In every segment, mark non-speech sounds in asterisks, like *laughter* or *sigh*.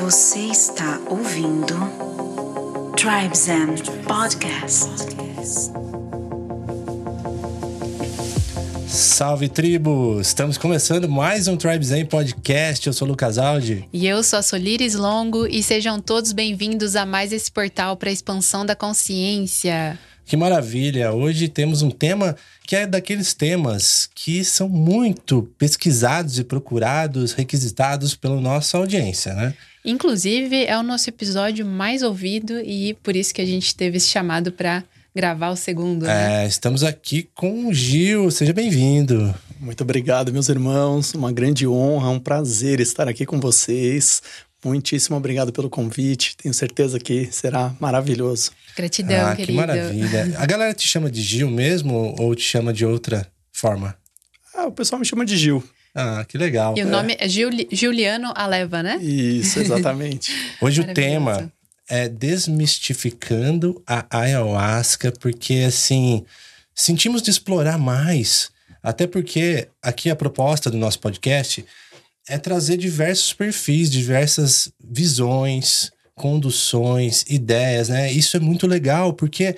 Você está ouvindo Tribes and Podcast. Salve tribo! Estamos começando mais um Tribe Zen Podcast. Eu sou o Lucas Aldi. E eu sou a Solires Longo e sejam todos bem-vindos a mais esse portal para a expansão da consciência. Que maravilha! Hoje temos um tema que é daqueles temas que são muito pesquisados e procurados, requisitados pela nossa audiência, né? Inclusive, é o nosso episódio mais ouvido e por isso que a gente teve esse chamado para gravar o segundo. Né? É, estamos aqui com o Gil. Seja bem-vindo. Muito obrigado, meus irmãos. Uma grande honra, um prazer estar aqui com vocês. Muitíssimo obrigado pelo convite. Tenho certeza que será maravilhoso. Gratidão, ah, querido. que maravilha. A galera te chama de Gil mesmo ou te chama de outra forma? Ah, o pessoal me chama de Gil. Ah, que legal. E o nome é Juliano Aleva, né? Isso, *laughs* exatamente. Hoje o tema é desmistificando a ayahuasca, porque assim, sentimos de explorar mais, até porque aqui a proposta do nosso podcast é trazer diversos perfis, diversas visões, conduções, ideias, né? Isso é muito legal, porque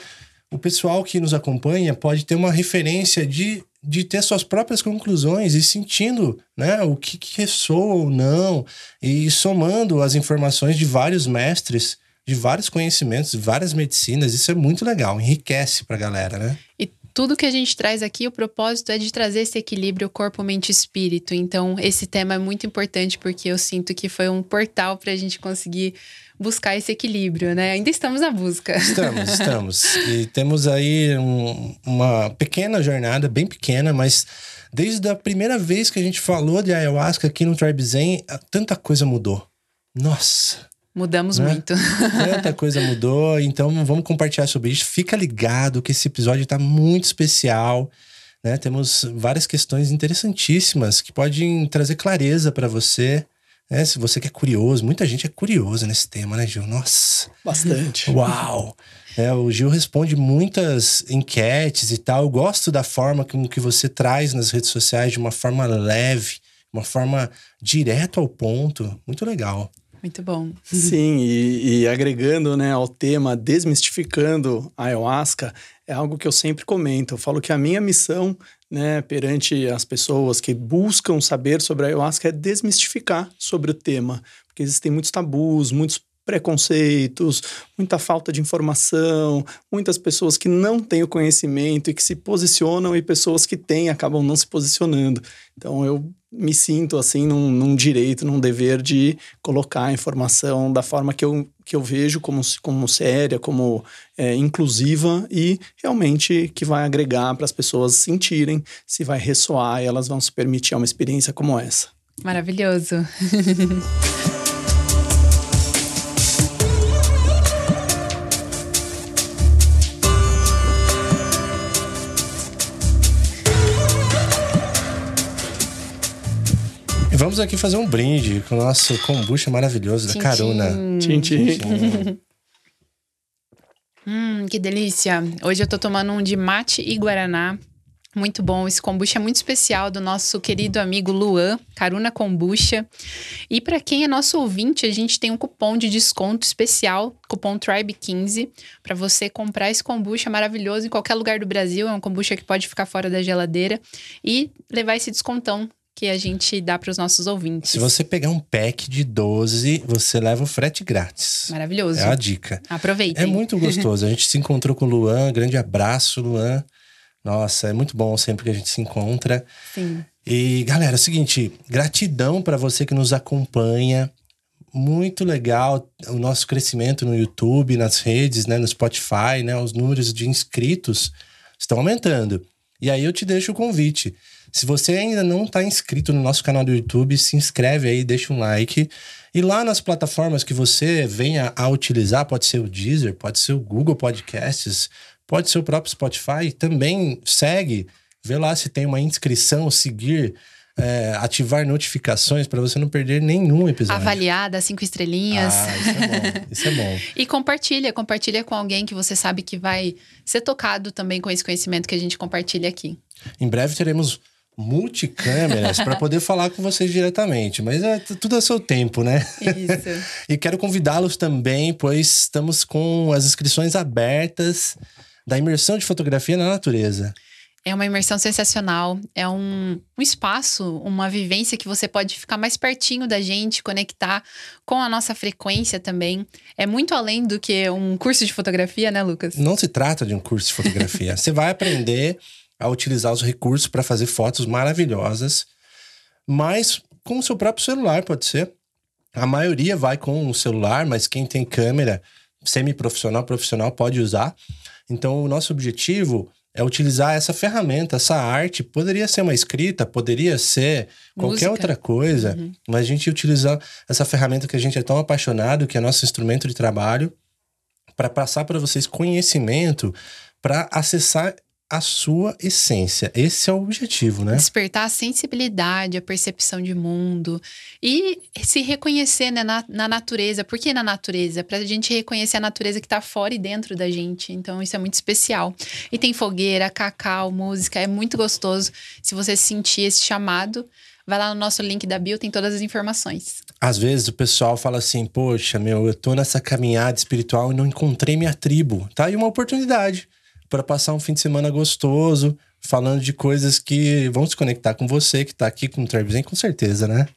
o pessoal que nos acompanha pode ter uma referência de, de ter suas próprias conclusões e sentindo né, o que, que ressoa ou não, e somando as informações de vários mestres de vários conhecimentos, de várias medicinas. Isso é muito legal, enriquece para a galera, né? E tudo que a gente traz aqui, o propósito é de trazer esse equilíbrio corpo, mente espírito. Então, esse tema é muito importante porque eu sinto que foi um portal para a gente conseguir buscar esse equilíbrio, né? Ainda estamos na busca. Estamos, *laughs* estamos. e temos aí um, uma pequena jornada, bem pequena, mas desde a primeira vez que a gente falou de ayahuasca aqui no Tribe Zen, tanta coisa mudou. Nossa! Mudamos né? muito. *laughs* Tanta coisa mudou, então vamos compartilhar sobre isso. Fica ligado que esse episódio está muito especial. Né? Temos várias questões interessantíssimas que podem trazer clareza para você. Né? Se você que é curioso, muita gente é curiosa nesse tema, né, Gil? Nossa! Bastante. Uau! É, o Gil responde muitas enquetes e tal. Eu gosto da forma como que você traz nas redes sociais de uma forma leve, uma forma direto ao ponto. Muito legal. Muito bom. Sim, e, e, agregando né, ao tema, desmistificando a ayahuasca, é algo que eu sempre comento. Eu falo que a minha missão né, perante as pessoas que buscam saber sobre a ayahuasca é desmistificar sobre o tema. Porque existem muitos tabus, muitos preconceitos, muita falta de informação, muitas pessoas que não têm o conhecimento e que se posicionam e pessoas que têm acabam não se posicionando. Então eu me sinto assim num, num direito, num dever de colocar a informação da forma que eu, que eu vejo como, como séria, como é, inclusiva e realmente que vai agregar para as pessoas sentirem se vai ressoar e elas vão se permitir uma experiência como essa. Maravilhoso. *laughs* vamos aqui fazer um brinde com o nosso kombucha maravilhoso da Caruna. Tchim, tchim. *laughs* hum, que delícia. Hoje eu tô tomando um de mate e guaraná. Muito bom. Esse kombucha é muito especial do nosso querido amigo Luan, Caruna Kombucha. E para quem é nosso ouvinte, a gente tem um cupom de desconto especial, cupom Tribe15, para você comprar esse kombucha maravilhoso em qualquer lugar do Brasil. É um kombucha que pode ficar fora da geladeira e levar esse descontão que a gente dá para os nossos ouvintes. Se você pegar um pack de 12, você leva o frete grátis. Maravilhoso. É a dica. Aproveitem. É muito gostoso. A gente se encontrou com o Luan. Grande abraço, Luan. Nossa, é muito bom sempre que a gente se encontra. Sim. E, galera, é o seguinte: gratidão para você que nos acompanha. Muito legal o nosso crescimento no YouTube, nas redes, né, no Spotify, né? Os números de inscritos estão aumentando. E aí eu te deixo o convite. Se você ainda não está inscrito no nosso canal do YouTube, se inscreve aí, deixa um like. E lá nas plataformas que você venha a utilizar, pode ser o Deezer, pode ser o Google Podcasts, pode ser o próprio Spotify, também segue, vê lá se tem uma inscrição, seguir. É, ativar notificações para você não perder nenhum episódio. Avaliada, cinco estrelinhas. Ah, isso é bom. Isso é bom. *laughs* e compartilha, compartilha com alguém que você sabe que vai ser tocado também com esse conhecimento que a gente compartilha aqui. Em breve teremos multicâmeras para poder falar com vocês diretamente, mas é tudo a seu tempo, né? Isso. *laughs* e quero convidá-los também, pois estamos com as inscrições abertas da imersão de fotografia na natureza. É uma imersão sensacional. É um, um, espaço, uma vivência que você pode ficar mais pertinho da gente, conectar com a nossa frequência também. É muito além do que um curso de fotografia, né, Lucas? Não se trata de um curso de fotografia. *laughs* você vai aprender a utilizar os recursos para fazer fotos maravilhosas, mas com o seu próprio celular, pode ser. A maioria vai com o celular, mas quem tem câmera semi-profissional, profissional pode usar. Então, o nosso objetivo é utilizar essa ferramenta, essa arte. Poderia ser uma escrita, poderia ser qualquer Música. outra coisa, uhum. mas a gente utilizar essa ferramenta que a gente é tão apaixonado, que é nosso instrumento de trabalho, para passar para vocês conhecimento, para acessar a sua essência. Esse é o objetivo, né? Despertar a sensibilidade, a percepção de mundo e se reconhecer né, na, na natureza. Por que na natureza? Para a gente reconhecer a natureza que está fora e dentro da gente. Então, isso é muito especial. E tem fogueira, cacau, música. É muito gostoso. Se você sentir esse chamado, vai lá no nosso link da bio, tem todas as informações. Às vezes o pessoal fala assim: Poxa, meu, eu tô nessa caminhada espiritual e não encontrei minha tribo. Tá aí uma oportunidade para passar um fim de semana gostoso, falando de coisas que vão se conectar com você, que está aqui com o Trebzen, com certeza, né?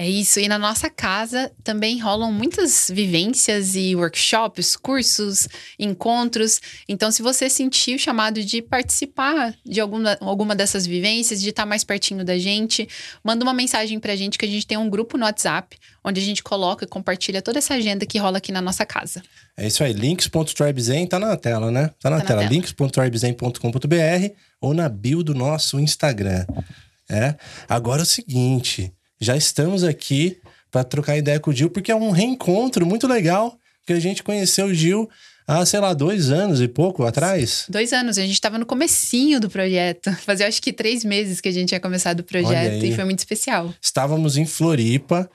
É isso. E na nossa casa também rolam muitas vivências e workshops, cursos, encontros. Então, se você sentir o chamado de participar de alguma, alguma dessas vivências, de estar mais pertinho da gente, manda uma mensagem pra gente que a gente tem um grupo no WhatsApp, onde a gente coloca e compartilha toda essa agenda que rola aqui na nossa casa. É isso aí. links.tribezen tá na tela, né? Tá na tá tela. tela. links.tribezen.com.br ou na bio do nosso Instagram. É. Agora é o seguinte já estamos aqui para trocar ideia com o Gil, porque é um reencontro muito legal que a gente conheceu o Gil há, sei lá, dois anos e pouco atrás. Dois anos, a gente estava no comecinho do projeto. *laughs* Fazia acho que três meses que a gente tinha começado o projeto e foi muito especial. Estávamos em Floripa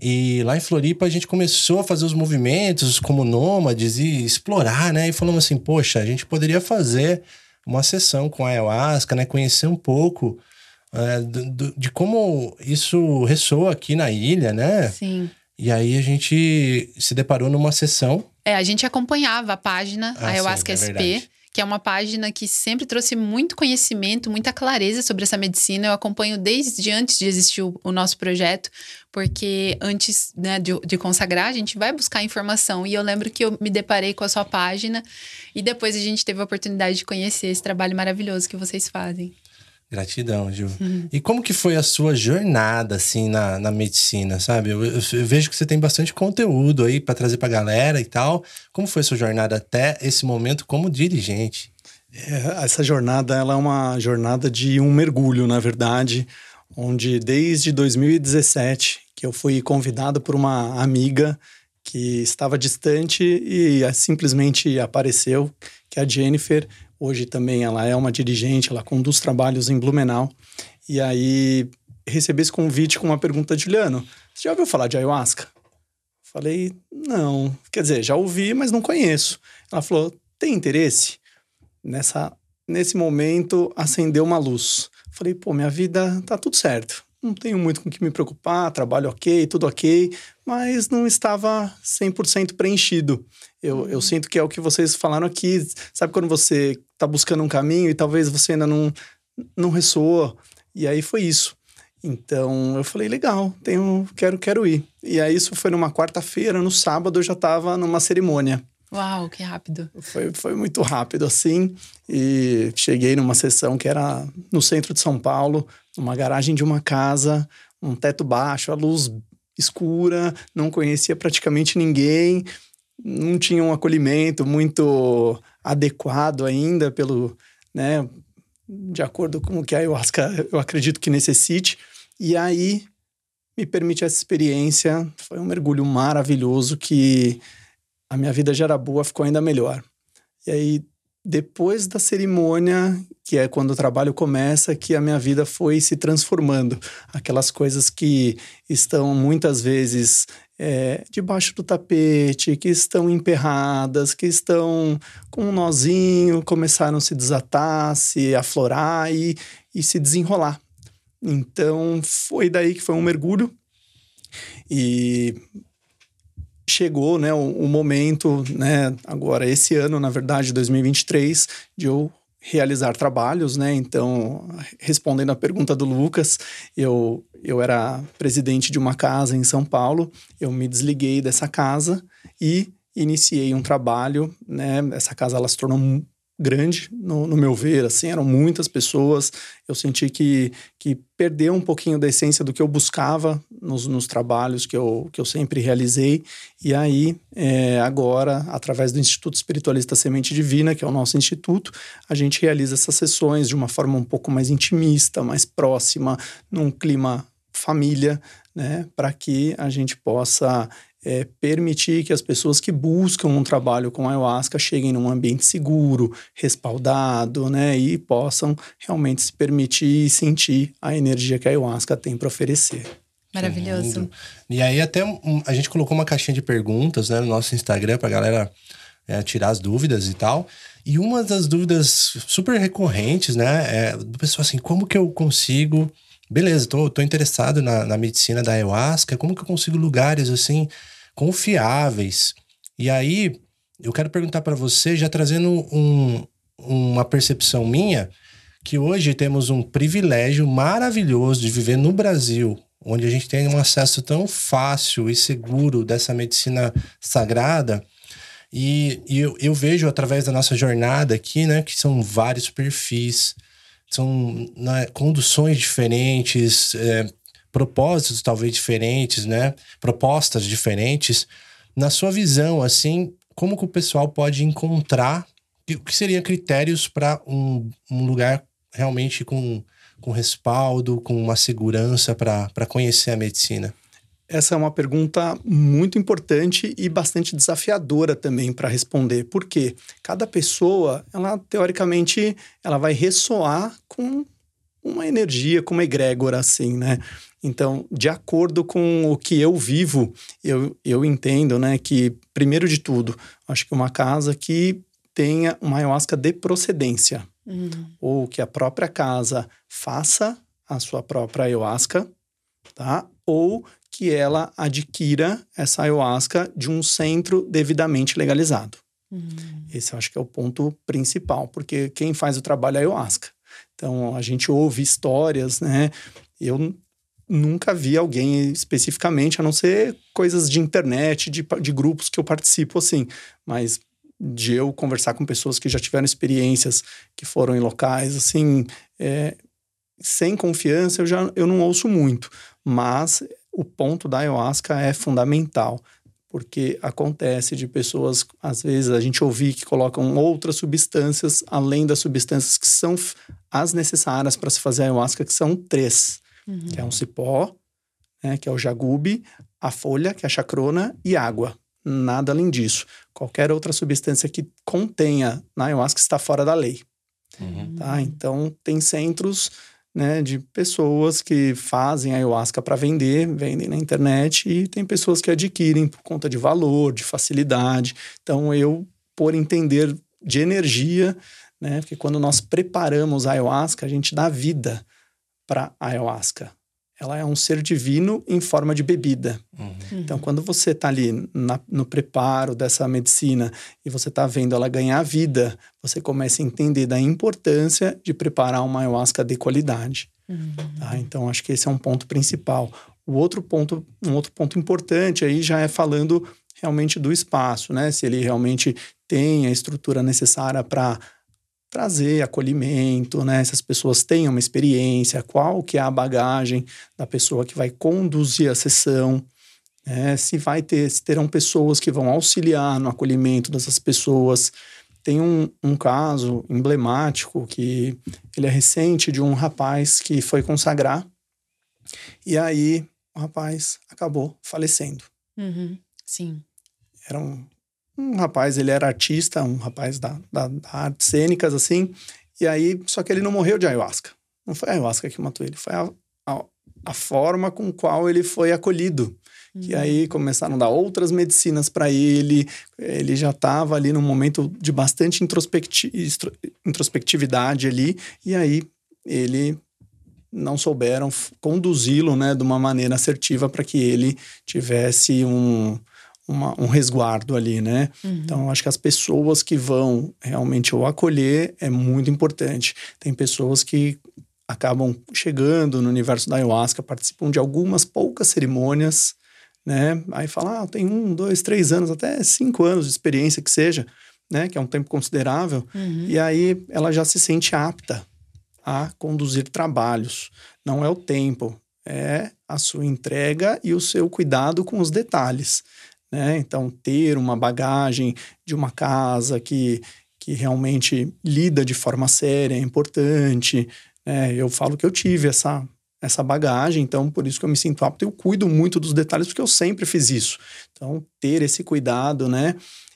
e lá em Floripa a gente começou a fazer os movimentos como nômades e explorar, né? E falamos assim, poxa, a gente poderia fazer uma sessão com a ayahuasca, né? Conhecer um pouco é, do, de como isso ressoa aqui na ilha, né? Sim. E aí a gente se deparou numa sessão. É, a gente acompanhava a página ah, Ayahuasca sim, é SP. Verdade que é uma página que sempre trouxe muito conhecimento, muita clareza sobre essa medicina. Eu acompanho desde antes de existir o, o nosso projeto, porque antes né, de, de, consagrar, a gente vai buscar informação. E eu lembro que eu me deparei com a sua página e depois a gente teve a oportunidade de conhecer esse trabalho maravilhoso que vocês fazem. Gratidão, Gil. Uhum. E como que foi a sua jornada, assim, na, na medicina, sabe? Eu, eu, eu vejo que você tem bastante conteúdo aí para trazer pra galera e tal. Como foi a sua jornada até esse momento como dirigente? É, essa jornada, ela é uma jornada de um mergulho, na verdade, onde desde 2017 que eu fui convidado por uma amiga que estava distante e simplesmente apareceu, que é a Jennifer, Hoje também ela é uma dirigente, ela conduz trabalhos em Blumenau. E aí recebi esse convite com uma pergunta de Juliano: Você já ouviu falar de ayahuasca? Falei, não. Quer dizer, já ouvi, mas não conheço. Ela falou: tem interesse? Nessa, nesse momento acendeu uma luz. Falei, pô, minha vida tá tudo certo. Não tenho muito com o que me preocupar, trabalho ok, tudo ok, mas não estava 100% preenchido. Eu, eu uhum. sinto que é o que vocês falaram aqui. Sabe quando você está buscando um caminho e talvez você ainda não, não ressoou? E aí foi isso. Então eu falei, legal, tenho, quero, quero ir. E aí isso foi numa quarta-feira, no sábado eu já estava numa cerimônia. Uau, que rápido. Foi, foi muito rápido assim. E cheguei numa sessão que era no centro de São Paulo, numa garagem de uma casa, um teto baixo, a luz escura, não conhecia praticamente ninguém não tinha um acolhimento muito adequado ainda pelo, né, de acordo com o que a ayahuasca eu acredito que necessite. E aí me permite essa experiência, foi um mergulho maravilhoso que a minha vida já era boa, ficou ainda melhor. E aí depois da cerimônia, que é quando o trabalho começa, que a minha vida foi se transformando. Aquelas coisas que estão muitas vezes é, debaixo do tapete, que estão emperradas, que estão com um nozinho, começaram a se desatar, se aflorar e, e se desenrolar. Então foi daí que foi um mergulho e chegou né, o, o, momento, né, agora esse ano, na verdade, 2023, de eu realizar trabalhos, né? Então, respondendo à pergunta do Lucas, eu, eu era presidente de uma casa em São Paulo, eu me desliguei dessa casa e iniciei um trabalho, né? Essa casa ela se tornou grande, no, no, meu ver, assim, eram muitas pessoas, eu senti que, que perdeu um pouquinho da essência do que eu buscava nos, nos trabalhos que eu, que eu sempre realizei, e aí, é, agora, através do Instituto Espiritualista Semente Divina, que é o nosso instituto, a gente realiza essas sessões de uma forma um pouco mais intimista, mais próxima, num clima família, né, para que a gente possa é, permitir que as pessoas que buscam um trabalho com ayahuasca cheguem num ambiente seguro, respaldado, né, e possam realmente se permitir e sentir a energia que a ayahuasca tem para oferecer. Maravilhoso. E aí até a gente colocou uma caixinha de perguntas né, no nosso Instagram para galera é, tirar as dúvidas e tal. E uma das dúvidas super recorrentes, né, é do pessoal assim, como que eu consigo beleza, tô, tô interessado na, na medicina da ayahuasca, como que eu consigo lugares assim confiáveis. E aí, eu quero perguntar para você, já trazendo um, uma percepção minha, que hoje temos um privilégio maravilhoso de viver no Brasil, onde a gente tem um acesso tão fácil e seguro dessa medicina sagrada. E, e eu, eu, vejo através da nossa jornada aqui, né, que são vários perfis, são né, conduções diferentes, é, propósitos talvez diferentes, né? Propostas diferentes. Na sua visão, assim, como que o pessoal pode encontrar o que seriam critérios para um, um lugar realmente com, com respaldo, com uma segurança para conhecer a medicina? Essa é uma pergunta muito importante e bastante desafiadora também para responder, porque cada pessoa, ela teoricamente, ela vai ressoar com uma energia, com uma egrégora assim, né? Então, de acordo com o que eu vivo, eu, eu entendo, né, que, primeiro de tudo, acho que uma casa que tenha uma ayahuasca de procedência, uhum. ou que a própria casa faça a sua própria ayahuasca, tá? Ou que ela adquira essa ayahuasca de um centro devidamente legalizado. Uhum. Esse eu acho que é o ponto principal, porque quem faz o trabalho é a ayahuasca. Então, a gente ouve histórias, né? Eu nunca vi alguém especificamente, a não ser coisas de internet, de, de grupos que eu participo, assim. Mas de eu conversar com pessoas que já tiveram experiências, que foram em locais, assim, é, sem confiança, eu já eu não ouço muito. Mas o ponto da ayahuasca é fundamental. Porque acontece de pessoas, às vezes, a gente ouvir que colocam outras substâncias, além das substâncias que são as necessárias para se fazer ayahuasca, que são três uhum. que é um cipó, né, que é o jagube, a folha, que é a chacrona, e água. Nada além disso. Qualquer outra substância que contenha na ayahuasca está fora da lei. Uhum. Tá? Então, tem centros né, de pessoas que fazem ayahuasca para vender, vendem na internet, e tem pessoas que adquirem por conta de valor, de facilidade. Então, eu, por entender de energia, né, porque quando nós preparamos a ayahuasca, a gente dá vida para ayahuasca. Ela é um ser divino em forma de bebida. Uhum. Então, quando você está ali na, no preparo dessa medicina e você está vendo ela ganhar vida, você começa a entender da importância de preparar uma ayahuasca de qualidade. Uhum. Tá? Então, acho que esse é um ponto principal. O outro ponto, um outro ponto importante aí já é falando realmente do espaço, né? Se ele realmente tem a estrutura necessária para trazer acolhimento, né? Essas pessoas tenham uma experiência, qual que é a bagagem da pessoa que vai conduzir a sessão, né? Se vai ter, se terão pessoas que vão auxiliar no acolhimento dessas pessoas. Tem um, um caso emblemático que ele é recente de um rapaz que foi consagrar e aí o rapaz acabou falecendo. Uhum, sim. Era um um rapaz, ele era artista, um rapaz da, da, da artes cênicas, assim, e aí, só que ele não morreu de ayahuasca. Não foi a ayahuasca que matou ele, foi a, a, a forma com qual ele foi acolhido. Uhum. Que aí começaram a dar outras medicinas para ele, ele já estava ali num momento de bastante introspecti introspectividade ali, e aí ele não souberam conduzi-lo né, de uma maneira assertiva para que ele tivesse um, uma, um resguardo ali, né? Uhum. Então, acho que as pessoas que vão realmente o acolher é muito importante. Tem pessoas que acabam chegando no universo da ayahuasca, participam de algumas poucas cerimônias, né? Aí fala, ah, tem um, dois, três anos, até cinco anos de experiência que seja, né? Que é um tempo considerável. Uhum. E aí ela já se sente apta a conduzir trabalhos. Não é o tempo, é a sua entrega e o seu cuidado com os detalhes. Né? Então, ter uma bagagem de uma casa que, que realmente lida de forma séria é importante. Né? Eu falo que eu tive essa, essa bagagem, então por isso que eu me sinto apto. Eu cuido muito dos detalhes, porque eu sempre fiz isso. Então, ter esse cuidado, né?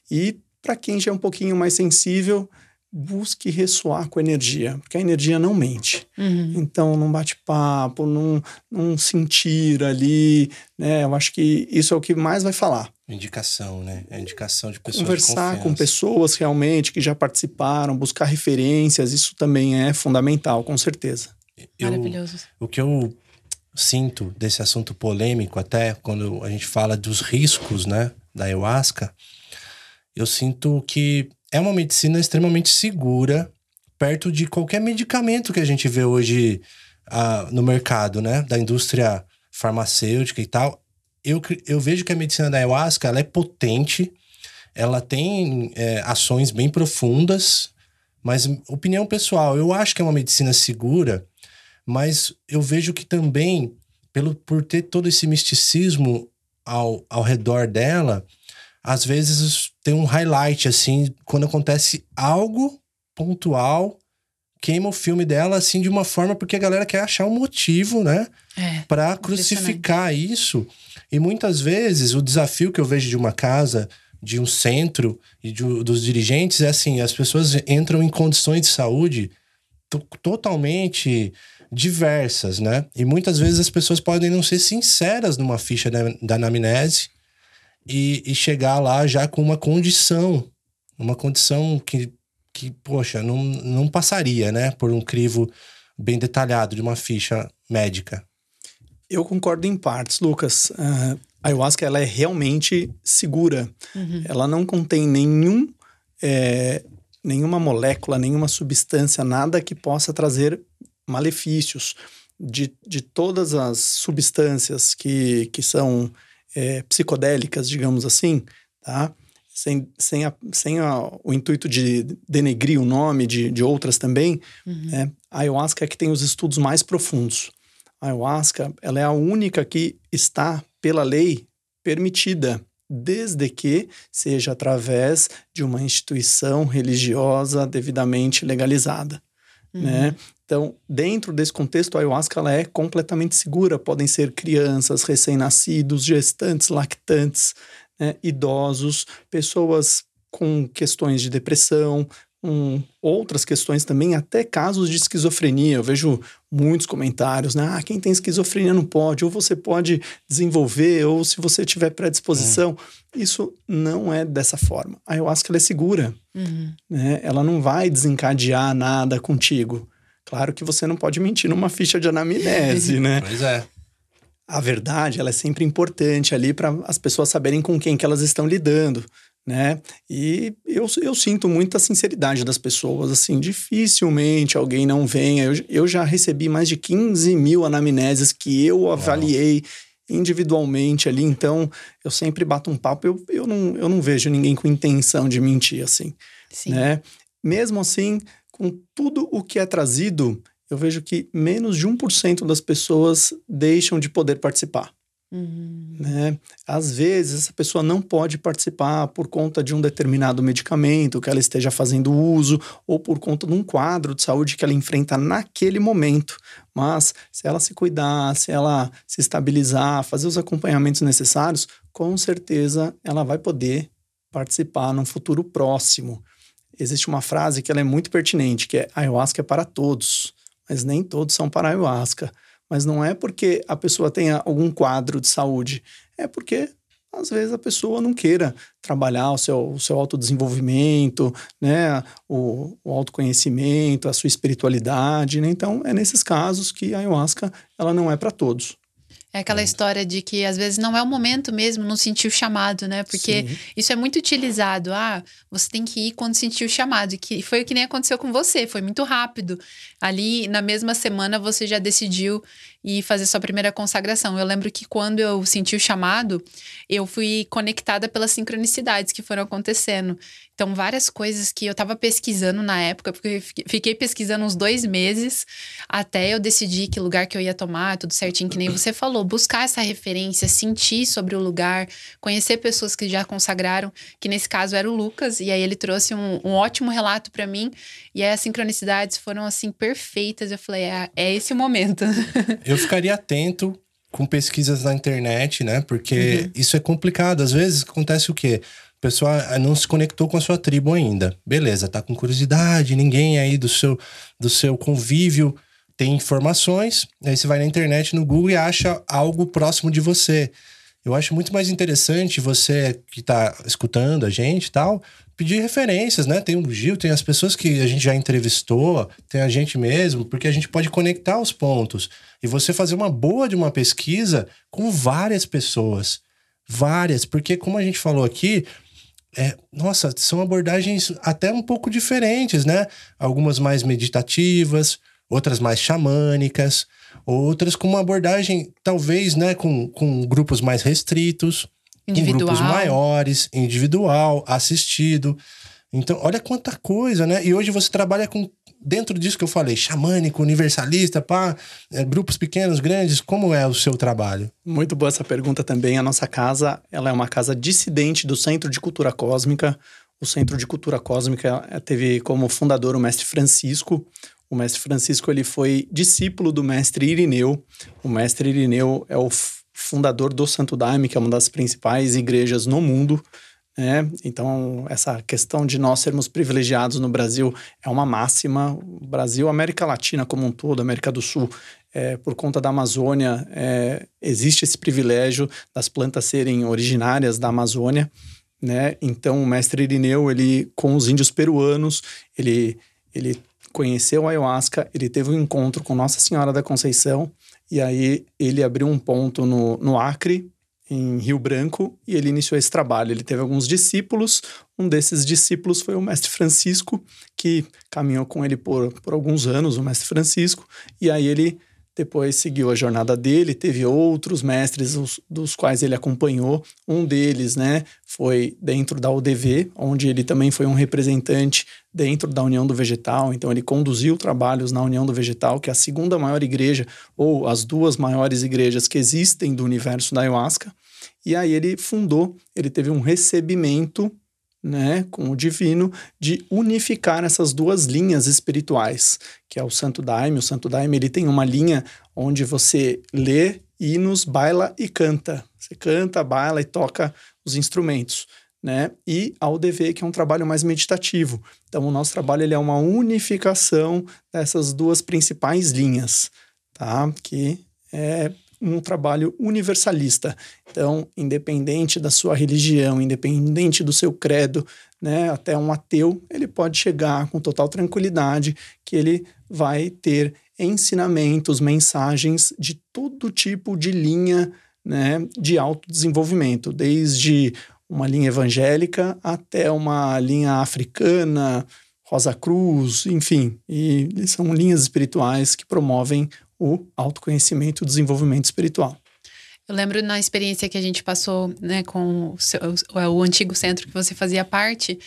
E para quem já é um pouquinho mais sensível, busque ressoar com a energia, porque a energia não mente. Uhum. Então, num bate-papo, num, num sentir ali, né? Eu acho que isso é o que mais vai falar. Indicação, né? É indicação de pessoas Conversar com pessoas realmente que já participaram, buscar referências, isso também é fundamental, com certeza. Eu, Maravilhoso. O que eu sinto desse assunto polêmico, até quando a gente fala dos riscos, né, da ayahuasca, eu sinto que é uma medicina extremamente segura, perto de qualquer medicamento que a gente vê hoje uh, no mercado, né? Da indústria farmacêutica e tal. Eu, eu vejo que a medicina da ayahuasca ela é potente, ela tem é, ações bem profundas, mas opinião pessoal, eu acho que é uma medicina segura, mas eu vejo que também, pelo, por ter todo esse misticismo ao, ao redor dela, às vezes tem um highlight, assim, quando acontece algo pontual, queima o filme dela, assim, de uma forma, porque a galera quer achar um motivo, né? É, para crucificar isso. E muitas vezes o desafio que eu vejo de uma casa, de um centro e de, dos dirigentes é assim: as pessoas entram em condições de saúde totalmente diversas, né? E muitas vezes as pessoas podem não ser sinceras numa ficha da, da anamnese e, e chegar lá já com uma condição, uma condição que, que poxa, não, não passaria, né, por um crivo bem detalhado de uma ficha médica. Eu concordo em partes, Lucas. Uh, a ayahuasca ela é realmente segura. Uhum. Ela não contém nenhum, é, nenhuma molécula, nenhuma substância, nada que possa trazer malefícios. De, de todas as substâncias que, que são é, psicodélicas, digamos assim, tá? Sem, sem, a, sem a, o intuito de denegrir o nome de, de outras também, uhum. né? a ayahuasca é que tem os estudos mais profundos. A ayahuasca ela é a única que está, pela lei, permitida, desde que seja através de uma instituição religiosa devidamente legalizada. Uhum. Né? Então, dentro desse contexto, a ayahuasca ela é completamente segura. Podem ser crianças, recém-nascidos, gestantes, lactantes, né, idosos, pessoas com questões de depressão, um, outras questões também, até casos de esquizofrenia. Eu vejo muitos comentários, né? Ah, quem tem esquizofrenia não pode, ou você pode desenvolver, ou se você tiver predisposição. É. Isso não é dessa forma. A ayahuasca é segura, uhum. né? Ela não vai desencadear nada contigo. Claro que você não pode mentir numa ficha de anamnese, *laughs* né? Pois é. A verdade, ela é sempre importante ali para as pessoas saberem com quem que elas estão lidando, né? E eu, eu sinto muita sinceridade das pessoas, assim, dificilmente alguém não venha. Eu, eu já recebi mais de 15 mil anamneses que eu avaliei individualmente ali, então eu sempre bato um papo, eu, eu, não, eu não vejo ninguém com intenção de mentir, assim, Sim. né? Mesmo assim, com tudo o que é trazido, eu vejo que menos de 1% das pessoas deixam de poder participar. Uhum. Né? Às vezes, essa pessoa não pode participar por conta de um determinado medicamento que ela esteja fazendo uso ou por conta de um quadro de saúde que ela enfrenta naquele momento. Mas, se ela se cuidar, se ela se estabilizar, fazer os acompanhamentos necessários, com certeza ela vai poder participar num futuro próximo existe uma frase que ela é muito pertinente, que é ayahuasca é para todos, mas nem todos são para ayahuasca. Mas não é porque a pessoa tenha algum quadro de saúde, é porque às vezes a pessoa não queira trabalhar o seu, o seu autodesenvolvimento, né, o, o autoconhecimento, a sua espiritualidade, né? Então, é nesses casos que a ayahuasca, ela não é para todos. É aquela história de que às vezes não é o momento mesmo, não sentir o chamado, né? Porque Sim. isso é muito utilizado. Ah, você tem que ir quando sentir o chamado. E que foi o que nem aconteceu com você, foi muito rápido. Ali, na mesma semana, você já decidiu ir fazer sua primeira consagração. Eu lembro que quando eu senti o chamado, eu fui conectada pelas sincronicidades que foram acontecendo. Então, várias coisas que eu estava pesquisando na época, porque fiquei pesquisando uns dois meses até eu decidir que lugar que eu ia tomar, tudo certinho, que nem você falou. Buscar essa referência, sentir sobre o lugar, conhecer pessoas que já consagraram, que nesse caso era o Lucas, e aí ele trouxe um, um ótimo relato para mim. E aí as sincronicidades foram assim perfeitas. Eu falei, é, é esse o momento. *laughs* eu ficaria atento com pesquisas na internet, né? Porque uhum. isso é complicado. Às vezes acontece o quê? A pessoa ah, não se conectou com a sua tribo ainda. Beleza, tá com curiosidade, ninguém aí do seu, do seu convívio tem informações. Aí você vai na internet, no Google e acha algo próximo de você. Eu acho muito mais interessante você que está escutando a gente e tal, pedir referências, né? Tem o Gil, tem as pessoas que a gente já entrevistou, tem a gente mesmo, porque a gente pode conectar os pontos e você fazer uma boa de uma pesquisa com várias pessoas. Várias, porque como a gente falou aqui, é, nossa, são abordagens até um pouco diferentes, né? Algumas mais meditativas, outras mais xamânicas, outras com uma abordagem, talvez, né, com, com grupos mais restritos, individual. com grupos maiores, individual, assistido. Então, olha quanta coisa, né? E hoje você trabalha com dentro disso que eu falei, xamânico, universalista, pá, é, grupos pequenos, grandes, como é o seu trabalho? Muito boa essa pergunta também. A nossa casa, ela é uma casa dissidente do Centro de Cultura Cósmica. O Centro de Cultura Cósmica é, teve como fundador o mestre Francisco. O mestre Francisco ele foi discípulo do mestre Irineu. O mestre Irineu é o fundador do Santo Daime, que é uma das principais igrejas no mundo. Né? Então, essa questão de nós sermos privilegiados no Brasil é uma máxima. O Brasil, América Latina como um todo, América do Sul, é, por conta da Amazônia, é, existe esse privilégio das plantas serem originárias da Amazônia. Né? Então, o mestre Irineu, ele, com os índios peruanos, ele, ele conheceu a ayahuasca, ele teve um encontro com Nossa Senhora da Conceição, e aí ele abriu um ponto no, no Acre, em Rio Branco e ele iniciou esse trabalho. Ele teve alguns discípulos, um desses discípulos foi o mestre Francisco, que caminhou com ele por, por alguns anos, o mestre Francisco, e aí ele depois seguiu a jornada dele, teve outros mestres os, dos quais ele acompanhou. Um deles, né, foi dentro da UDV, onde ele também foi um representante dentro da União do Vegetal. Então ele conduziu trabalhos na União do Vegetal, que é a segunda maior igreja ou as duas maiores igrejas que existem do universo da ayahuasca. E aí ele fundou, ele teve um recebimento né, com o divino, de unificar essas duas linhas espirituais, que é o Santo Daime. O Santo Daime ele tem uma linha onde você lê hinos, baila e canta. Você canta, baila e toca os instrumentos. Né? E a UDV, que é um trabalho mais meditativo. Então, o nosso trabalho ele é uma unificação dessas duas principais linhas, tá? Que é um trabalho universalista. Então, independente da sua religião, independente do seu credo, né, até um ateu, ele pode chegar com total tranquilidade que ele vai ter ensinamentos, mensagens de todo tipo de linha né, de autodesenvolvimento, desde uma linha evangélica até uma linha africana, Rosa Cruz, enfim, e são linhas espirituais que promovem o autoconhecimento e o desenvolvimento espiritual. Eu lembro na experiência que a gente passou né, com o, seu, o, antigo centro que você fazia parte,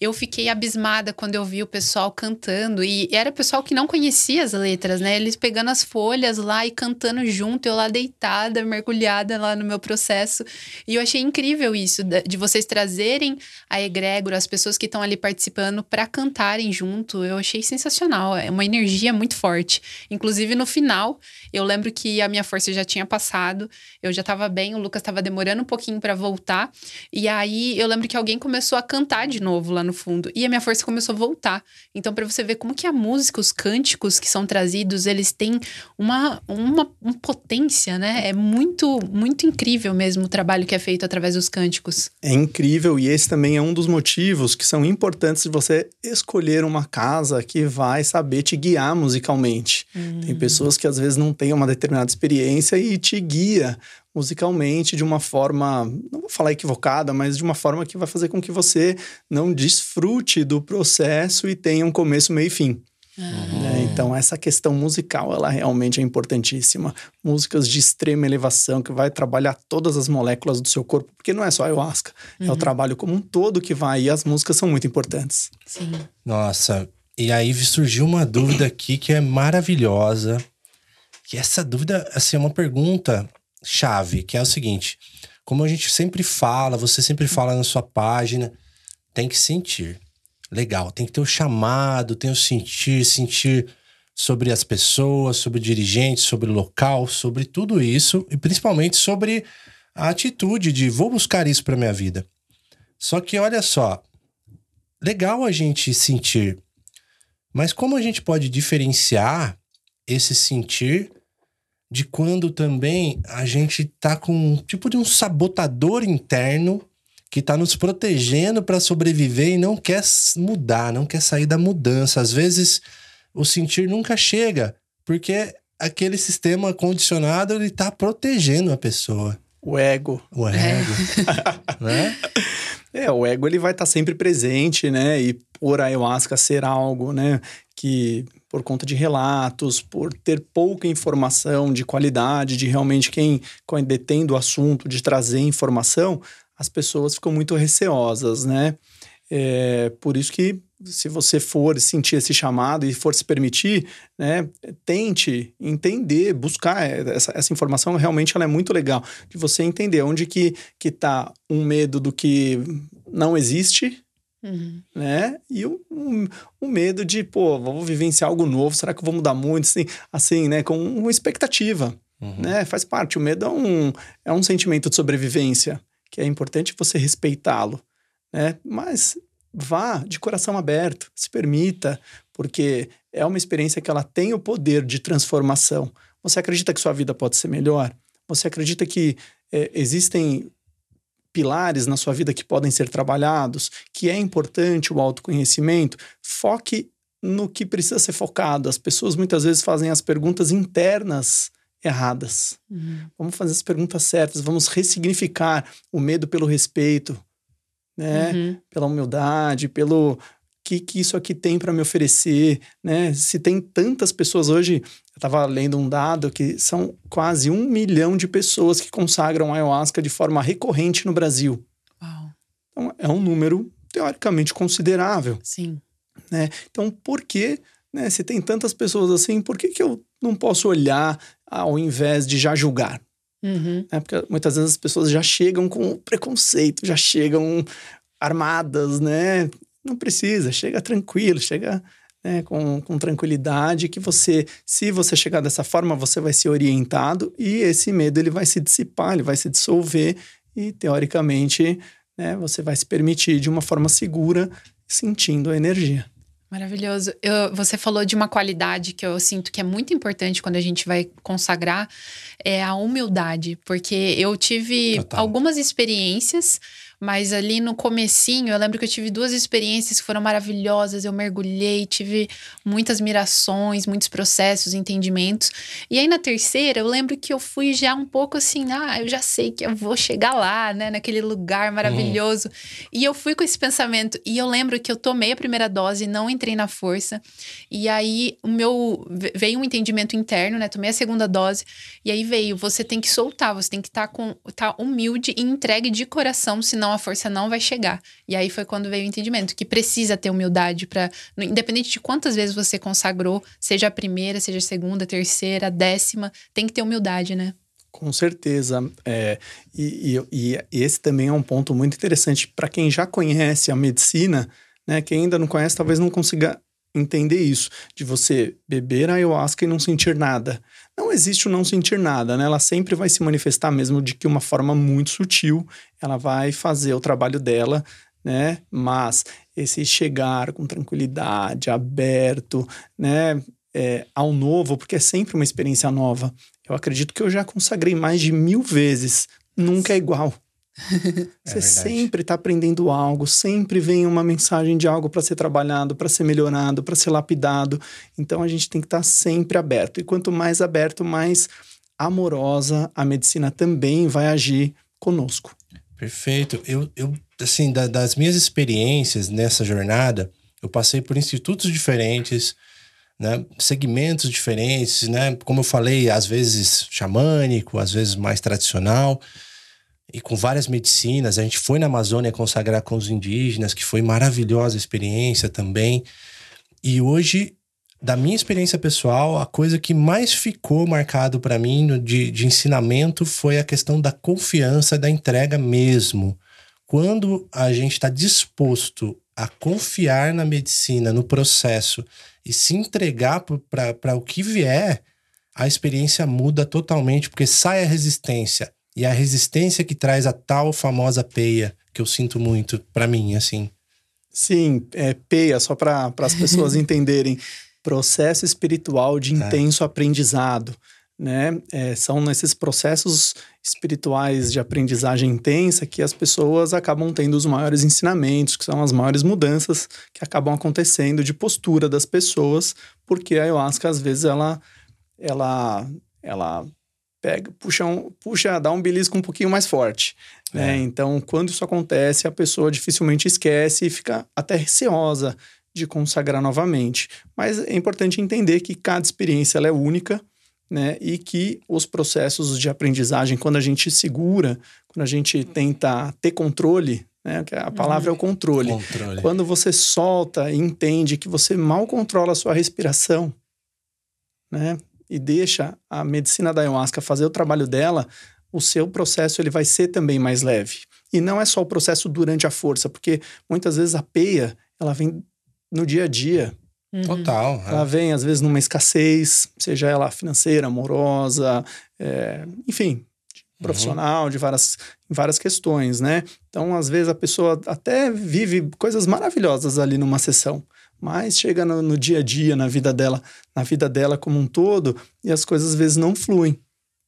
eu fiquei abismada quando eu vi o pessoal cantando. E era pessoal que não conhecia as letras, né? Eles pegando as folhas lá e cantando junto, eu lá deitada, mergulhada lá no meu processo. E eu achei incrível isso, de vocês trazerem a egrégora, as pessoas que estão ali participando, para cantarem junto. Eu achei sensacional. É uma energia muito forte. Inclusive, no final, eu lembro que a minha força já tinha passado. Eu já tava bem, o Lucas tava demorando um pouquinho para voltar. E aí eu lembro que alguém começou a cantar de novo lá no fundo. E a minha força começou a voltar. Então, para você ver como que a música, os cânticos que são trazidos, eles têm uma, uma, uma potência, né? É muito, muito incrível mesmo o trabalho que é feito através dos cânticos. É incrível, e esse também é um dos motivos que são importantes de você escolher uma casa que vai saber te guiar musicalmente. Uhum. Tem pessoas que às vezes não têm uma determinada experiência e te guia musicalmente de uma forma, não vou falar equivocada, mas de uma forma que vai fazer com que você não desfrute do processo e tenha um começo, meio e fim. Uhum. Né? Então, essa questão musical, ela realmente é importantíssima. Músicas de extrema elevação, que vai trabalhar todas as moléculas do seu corpo, porque não é só ayahuasca, uhum. é o uhum. trabalho como um todo que vai, e as músicas são muito importantes. Sim. Nossa, e aí surgiu uma dúvida aqui que é maravilhosa. Que essa dúvida, assim, é uma pergunta chave, que é o seguinte: como a gente sempre fala, você sempre fala na sua página, tem que sentir. Legal, tem que ter o chamado, tem o sentir, sentir sobre as pessoas, sobre o dirigente, sobre o local, sobre tudo isso e principalmente sobre a atitude de vou buscar isso para minha vida. Só que olha só, legal a gente sentir, mas como a gente pode diferenciar esse sentir de quando também a gente tá com um tipo de um sabotador interno que está nos protegendo para sobreviver e não quer mudar, não quer sair da mudança. Às vezes o sentir nunca chega, porque aquele sistema condicionado ele está protegendo a pessoa. O ego. O ego. É. *laughs* né? É, o ego ele vai estar tá sempre presente, né? E por ayahuasca ser algo, né? Que por conta de relatos, por ter pouca informação de qualidade, de realmente quem detém do assunto, de trazer informação, as pessoas ficam muito receosas, né? É, por isso que se você for sentir esse chamado e for se permitir, né, tente entender, buscar essa, essa informação, realmente ela é muito legal, de você entender onde que, que tá um medo do que não existe, Uhum. né? E o, um, um, medo de, pô, vou vivenciar algo novo, será que eu vou mudar muito? Assim, assim né? Com uma expectativa, uhum. né? Faz parte. O medo é um, é um sentimento de sobrevivência que é importante você respeitá-lo, né? Mas vá de coração aberto, se permita, porque é uma experiência que ela tem o poder de transformação. Você acredita que sua vida pode ser melhor? Você acredita que é, existem pilares na sua vida que podem ser trabalhados, que é importante o autoconhecimento? Foque no que precisa ser focado. As pessoas muitas vezes fazem as perguntas internas erradas. Uhum. Vamos fazer as perguntas certas, vamos ressignificar o medo pelo respeito, né? Uhum. Pela humildade, pelo que, que isso aqui tem para me oferecer, né? Se tem tantas pessoas hoje, estava lendo um dado que são quase um milhão de pessoas que consagram ayahuasca de forma recorrente no Brasil. Uau. Então é um número teoricamente considerável. Sim. Né? Então por que, né? Se tem tantas pessoas assim, por que, que eu não posso olhar ao invés de já julgar. Uhum. É porque muitas vezes as pessoas já chegam com preconceito, já chegam armadas, né? Não precisa, chega tranquilo, chega né, com, com tranquilidade, que você, se você chegar dessa forma, você vai ser orientado e esse medo ele vai se dissipar, ele vai se dissolver e, teoricamente, né, você vai se permitir de uma forma segura, sentindo a energia. Maravilhoso. Eu, você falou de uma qualidade que eu sinto que é muito importante quando a gente vai consagrar, é a humildade, porque eu tive Total. algumas experiências mas ali no comecinho, eu lembro que eu tive duas experiências que foram maravilhosas. Eu mergulhei, tive muitas mirações, muitos processos, entendimentos. E aí na terceira, eu lembro que eu fui já um pouco assim, ah, eu já sei que eu vou chegar lá, né, naquele lugar maravilhoso. Uhum. E eu fui com esse pensamento. E eu lembro que eu tomei a primeira dose, não entrei na força. E aí o meu veio um entendimento interno, né? Tomei a segunda dose e aí veio, você tem que soltar, você tem que estar tá com tá humilde e entregue de coração, senão senão a força não vai chegar. E aí foi quando veio o entendimento que precisa ter humildade para, independente de quantas vezes você consagrou, seja a primeira, seja a segunda, terceira, décima, tem que ter humildade, né? Com certeza. É, e, e, e esse também é um ponto muito interessante para quem já conhece a medicina, né? Quem ainda não conhece, talvez não consiga entender isso, de você beber ayahuasca e não sentir nada. Não existe o não sentir nada, né? Ela sempre vai se manifestar mesmo de que uma forma muito sutil, ela vai fazer o trabalho dela, né? Mas esse chegar com tranquilidade, aberto, né? É, ao novo, porque é sempre uma experiência nova. Eu acredito que eu já consagrei mais de mil vezes. Nunca é igual. *laughs* Você é sempre está aprendendo algo, sempre vem uma mensagem de algo para ser trabalhado, para ser melhorado, para ser lapidado. Então a gente tem que estar tá sempre aberto. E quanto mais aberto, mais amorosa a medicina também vai agir conosco. Perfeito. Eu, eu assim, da, das minhas experiências nessa jornada, eu passei por institutos diferentes, né, segmentos diferentes, né, como eu falei, às vezes xamânico, às vezes mais tradicional e com várias medicinas. A gente foi na Amazônia consagrar com os indígenas, que foi maravilhosa experiência também. E hoje, da minha experiência pessoal, a coisa que mais ficou marcado para mim de, de ensinamento foi a questão da confiança, da entrega mesmo. Quando a gente está disposto a confiar na medicina, no processo e se entregar para o que vier, a experiência muda totalmente, porque sai a resistência e a resistência que traz a tal famosa peia, que eu sinto muito para mim, assim. Sim, é peia, só para as pessoas *laughs* entenderem. Processo espiritual de é. intenso é. aprendizado. Né? É, são nesses processos espirituais de aprendizagem intensa que as pessoas acabam tendo os maiores ensinamentos, que são as maiores mudanças que acabam acontecendo de postura das pessoas, porque a ayahuasca às vezes ela ela ela pega, puxa, um, puxa, dá um belisco um pouquinho mais forte. Né? É. Então, quando isso acontece, a pessoa dificilmente esquece e fica até receosa de consagrar novamente. Mas é importante entender que cada experiência ela é única, né? E que os processos de aprendizagem, quando a gente segura, quando a gente tenta ter controle, né? A palavra uhum. é o controle. controle. Quando você solta e entende que você mal controla a sua respiração, né? E deixa a medicina da ayahuasca fazer o trabalho dela, o seu processo ele vai ser também mais leve. E não é só o processo durante a força, porque muitas vezes a peia, ela vem no dia a dia. Uhum. Total. Ela vem, às vezes, numa escassez, seja ela financeira, amorosa, é, enfim, profissional, uhum. de várias, várias questões, né? Então, às vezes, a pessoa até vive coisas maravilhosas ali numa sessão mas chega no, no, dia a dia, na vida dela, na vida dela como um todo, e as coisas às vezes não fluem.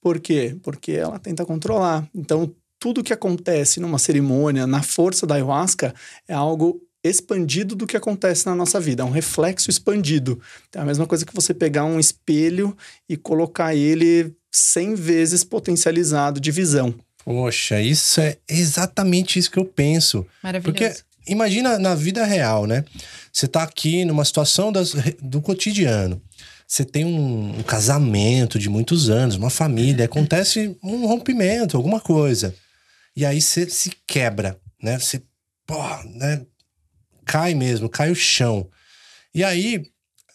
Por quê? Porque ela tenta controlar. Então, tudo que acontece numa cerimônia, na força da ayahuasca, é algo expandido do que acontece na nossa vida, é um reflexo expandido. É a mesma coisa que você pegar um espelho e colocar ele 100 vezes potencializado de visão. Poxa, isso é exatamente isso que eu penso. Maravilhoso. Porque imagina na vida real, né? Você tá aqui numa situação das, do cotidiano. Você tem um, um casamento de muitos anos, uma família, acontece um rompimento, alguma coisa. E aí você se quebra, né? Você, pô, né? Cai mesmo, cai o chão. E aí,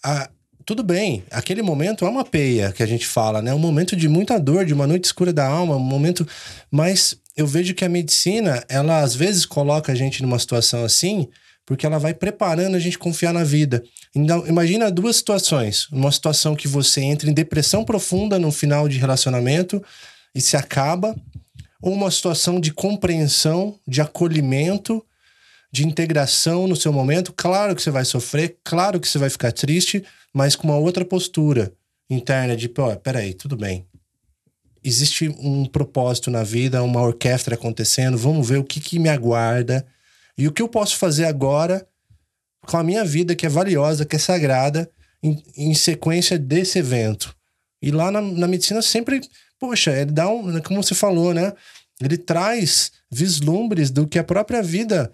a, tudo bem, aquele momento é uma peia que a gente fala, né? Um momento de muita dor, de uma noite escura da alma, um momento. Mas eu vejo que a medicina, ela às vezes coloca a gente numa situação assim, porque ela vai preparando a gente confiar na vida. Então, imagina duas situações. Uma situação que você entra em depressão profunda no final de relacionamento e se acaba, ou uma situação de compreensão, de acolhimento, de integração no seu momento. Claro que você vai sofrer, claro que você vai ficar triste, mas com uma outra postura interna de, pô, peraí, tudo bem existe um propósito na vida, uma orquestra acontecendo, vamos ver o que, que me aguarda e o que eu posso fazer agora com a minha vida, que é valiosa, que é sagrada, em, em sequência desse evento. E lá na, na medicina sempre, poxa, ele dá um, como você falou, né? Ele traz vislumbres do que a própria vida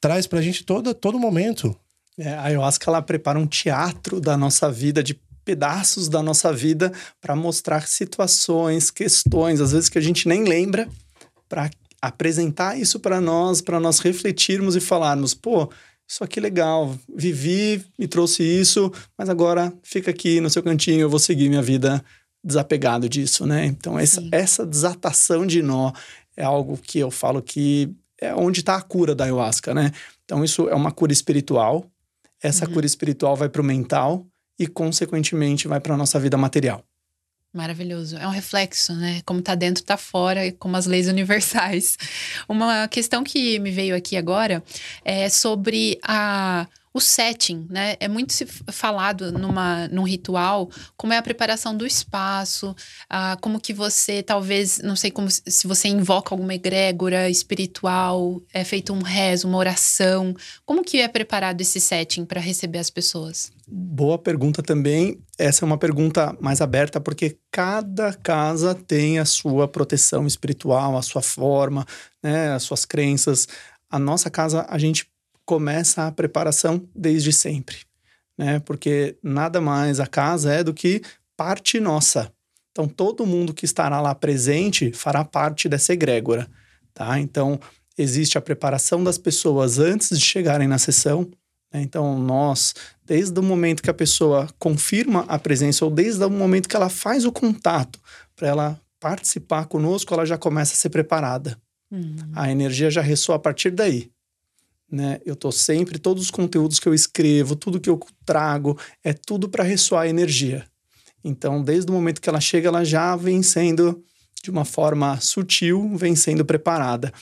traz pra gente todo, todo momento. É, a ayahuasca ela prepara um teatro da nossa vida de pedaços da nossa vida para mostrar situações, questões, às vezes que a gente nem lembra, para apresentar isso para nós, para nós refletirmos e falarmos, pô, isso aqui é legal, vivi, me trouxe isso, mas agora fica aqui no seu cantinho, eu vou seguir minha vida desapegado disso, né? Então, essa, essa desatação de nó é algo que eu falo que é onde está a cura da ayahuasca, né? Então, isso é uma cura espiritual, essa cura espiritual vai para o mental e, consequentemente, vai para a nossa vida material. Maravilhoso. É um reflexo, né? Como tá dentro, tá fora, como as leis *laughs* universais. Uma questão que me veio aqui agora é sobre a o setting, né? É muito falado numa, num ritual como é a preparação do espaço, como que você talvez, não sei como se você invoca alguma egrégora espiritual, é feito um rezo, uma oração. Como que é preparado esse setting para receber as pessoas? Boa pergunta também. Essa é uma pergunta mais aberta porque cada casa tem a sua proteção espiritual, a sua forma, né, as suas crenças. A nossa casa a gente começa a preparação desde sempre, né? Porque nada mais a casa é do que parte nossa. Então todo mundo que estará lá presente fará parte dessa egrégora, tá? Então existe a preparação das pessoas antes de chegarem na sessão. Né? Então nós, desde o momento que a pessoa confirma a presença ou desde o momento que ela faz o contato para ela participar conosco, ela já começa a ser preparada. Uhum. A energia já ressoa a partir daí né? Eu tô sempre todos os conteúdos que eu escrevo, tudo que eu trago, é tudo para ressoar energia. Então, desde o momento que ela chega, ela já vem sendo de uma forma sutil, vem sendo preparada,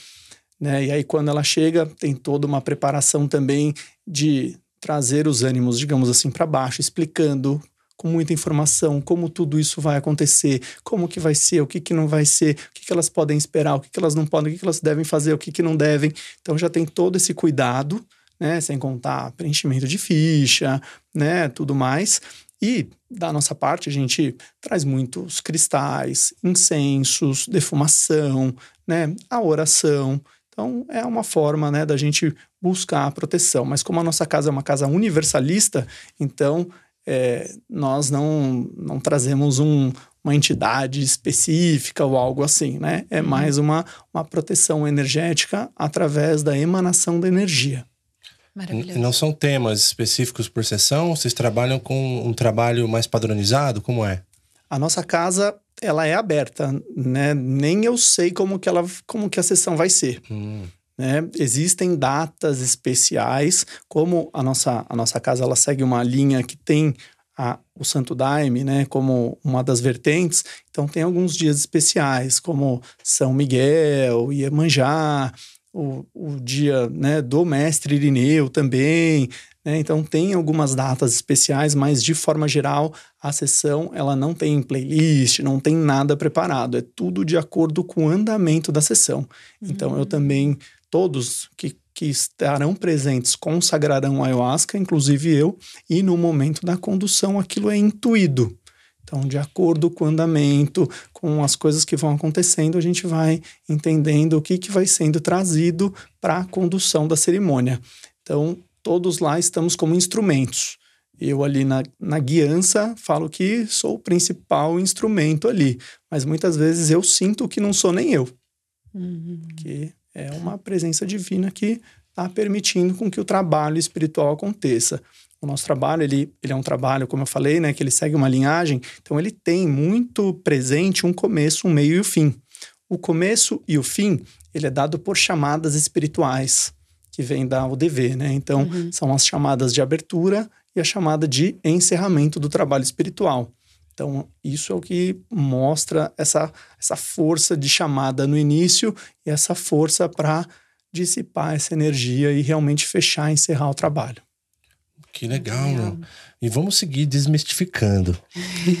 né? E aí quando ela chega, tem toda uma preparação também de trazer os ânimos, digamos assim, para baixo, explicando com muita informação, como tudo isso vai acontecer, como que vai ser, o que que não vai ser, o que que elas podem esperar, o que que elas não podem, o que que elas devem fazer, o que que não devem. Então já tem todo esse cuidado, né, sem contar preenchimento de ficha, né, tudo mais. E da nossa parte, a gente traz muitos cristais, incensos, defumação, né, a oração. Então, é uma forma né, da gente buscar a proteção. Mas como a nossa casa é uma casa universalista, então é, nós não, não trazemos um, uma entidade específica ou algo assim, né? É uhum. mais uma, uma proteção energética através da emanação da energia. Maravilhoso. Não são temas específicos por sessão? Vocês trabalham com um trabalho mais padronizado? Como é? A nossa casa ela é aberta, né? Nem eu sei como que ela, como que a sessão vai ser. Hum. Né? Existem datas especiais, como a nossa, a nossa casa ela segue uma linha que tem a, o Santo Daime né, como uma das vertentes, então tem alguns dias especiais, como São Miguel, Iemanjá, o, o dia né, do Mestre Irineu também, né? Então tem algumas datas especiais, mas de forma geral a sessão ela não tem playlist, não tem nada preparado, é tudo de acordo com o andamento da sessão. Então eu uhum. também todos que, que estarão presentes consagrarão a ayahuasca, inclusive eu, e no momento da condução aquilo é intuído. Então, de acordo com o andamento, com as coisas que vão acontecendo, a gente vai entendendo o que, que vai sendo trazido para a condução da cerimônia. Então, todos lá estamos como instrumentos. Eu ali na, na guiança falo que sou o principal instrumento ali, mas muitas vezes eu sinto que não sou nem eu. Uhum. Que é uma presença divina que está permitindo com que o trabalho espiritual aconteça. O nosso trabalho, ele, ele é um trabalho, como eu falei, né, que ele segue uma linhagem, então ele tem muito presente um começo, um meio e o um fim. O começo e o fim, ele é dado por chamadas espirituais, que vem da UDV, né? Então, uhum. são as chamadas de abertura e a chamada de encerramento do trabalho espiritual. Então, isso é o que mostra essa, essa força de chamada no início e essa força para dissipar essa energia e realmente fechar, encerrar o trabalho. Que legal, meu. E vamos seguir desmistificando.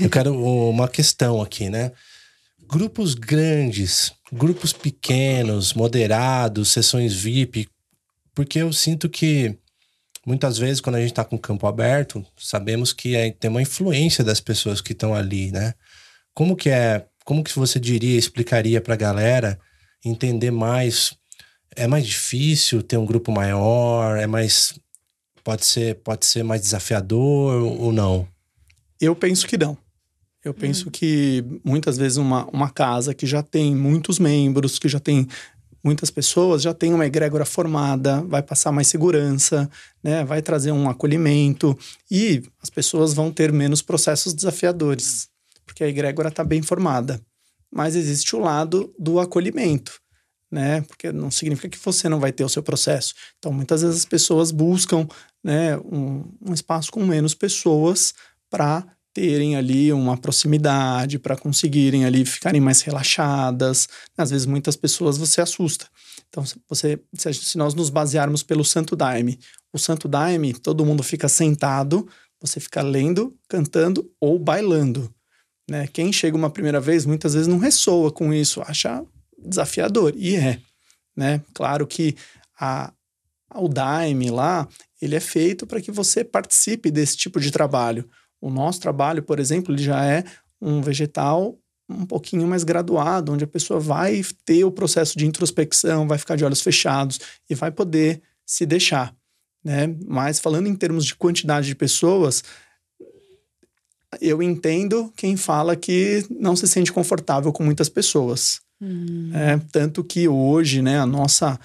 Eu quero uma questão aqui, né? Grupos grandes, grupos pequenos, moderados, sessões VIP, porque eu sinto que muitas vezes, quando a gente está com o campo aberto, sabemos que é, tem uma influência das pessoas que estão ali, né? Como que é, como que você diria, explicaria para a galera entender mais? É mais difícil ter um grupo maior? É mais pode ser pode ser mais desafiador ou não? Eu penso que não. Eu penso hum. que muitas vezes uma, uma casa que já tem muitos membros, que já tem muitas pessoas já têm uma egrégora formada, vai passar mais segurança, né? vai trazer um acolhimento e as pessoas vão ter menos processos desafiadores, porque a egrégora está bem formada. Mas existe o lado do acolhimento. né? Porque não significa que você não vai ter o seu processo. Então, muitas vezes as pessoas buscam, né, um, um espaço com menos pessoas para terem ali uma proximidade, para conseguirem ali ficarem mais relaxadas. Às vezes, muitas pessoas você assusta. Então, você, se nós nos basearmos pelo Santo Daime, o Santo Daime, todo mundo fica sentado, você fica lendo, cantando ou bailando. Né? Quem chega uma primeira vez, muitas vezes não ressoa com isso, acha desafiador. E é. Né? Claro que a, o Daime lá, ele é feito para que você participe desse tipo de trabalho. O nosso trabalho, por exemplo, ele já é um vegetal um pouquinho mais graduado, onde a pessoa vai ter o processo de introspecção, vai ficar de olhos fechados e vai poder se deixar, né? Mas falando em termos de quantidade de pessoas, eu entendo quem fala que não se sente confortável com muitas pessoas. Hum. É, tanto que hoje, né, a nossa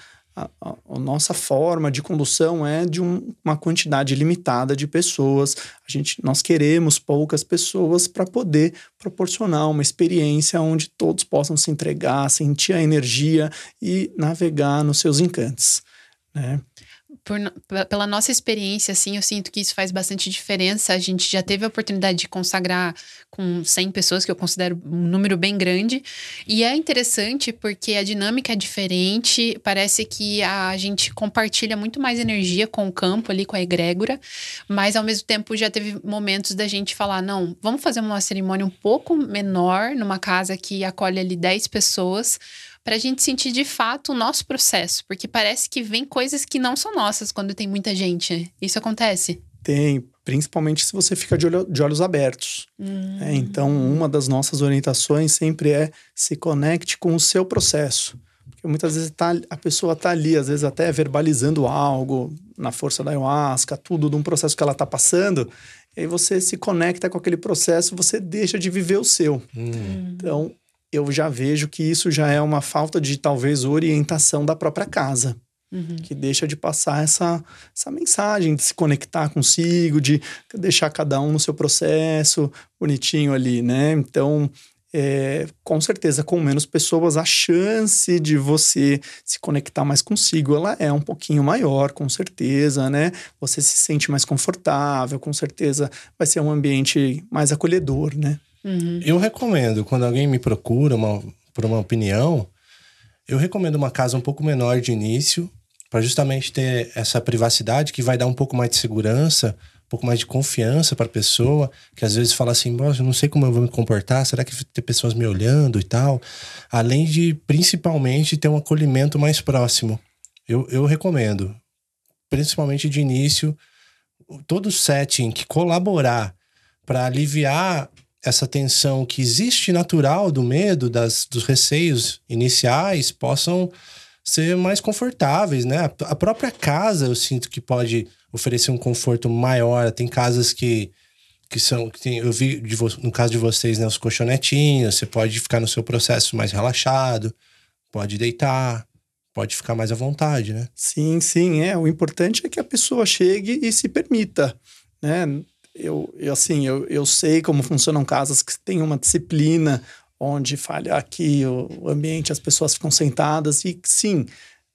a, a, nossa forma de condução é de um, uma quantidade limitada de pessoas. A gente, nós queremos poucas pessoas para poder proporcionar uma experiência onde todos possam se entregar, sentir a energia e navegar nos seus encantos. Né? Por, pela nossa experiência, assim, eu sinto que isso faz bastante diferença. A gente já teve a oportunidade de consagrar com 100 pessoas, que eu considero um número bem grande. E é interessante porque a dinâmica é diferente. Parece que a gente compartilha muito mais energia com o campo ali, com a egrégora. Mas, ao mesmo tempo, já teve momentos da gente falar: não, vamos fazer uma cerimônia um pouco menor, numa casa que acolhe ali 10 pessoas para a gente sentir de fato o nosso processo, porque parece que vem coisas que não são nossas quando tem muita gente. Isso acontece? Tem, principalmente se você fica de, olho, de olhos abertos. Hum. É, então, uma das nossas orientações sempre é se conecte com o seu processo. Porque muitas vezes tá, a pessoa está ali, às vezes até verbalizando algo na força da ayahuasca, tudo de um processo que ela está passando. E aí você se conecta com aquele processo, você deixa de viver o seu. Hum. Então, eu já vejo que isso já é uma falta de talvez orientação da própria casa. Uhum. Que deixa de passar essa, essa mensagem, de se conectar consigo, de deixar cada um no seu processo bonitinho ali, né? Então, é, com certeza, com menos pessoas, a chance de você se conectar mais consigo, ela é um pouquinho maior, com certeza, né? Você se sente mais confortável, com certeza vai ser um ambiente mais acolhedor, né? Uhum. Eu recomendo, quando alguém me procura uma, por uma opinião, eu recomendo uma casa um pouco menor de início, para justamente ter essa privacidade que vai dar um pouco mais de segurança, um pouco mais de confiança para a pessoa, que às vezes fala assim, eu não sei como eu vou me comportar, será que tem pessoas me olhando e tal? Além de, principalmente, ter um acolhimento mais próximo. Eu, eu recomendo, principalmente de início, todo setting que colaborar para aliviar essa tensão que existe natural do medo, das, dos receios iniciais, possam ser mais confortáveis, né? A própria casa eu sinto que pode oferecer um conforto maior. Tem casas que, que são. Que tem, eu vi de, no caso de vocês, né, os colchonetinhos, você pode ficar no seu processo mais relaxado, pode deitar, pode ficar mais à vontade, né? Sim, sim, é. O importante é que a pessoa chegue e se permita, né? Eu, eu assim, eu, eu sei como funcionam casas que tem uma disciplina onde falha aqui o, o ambiente, as pessoas ficam sentadas e sim,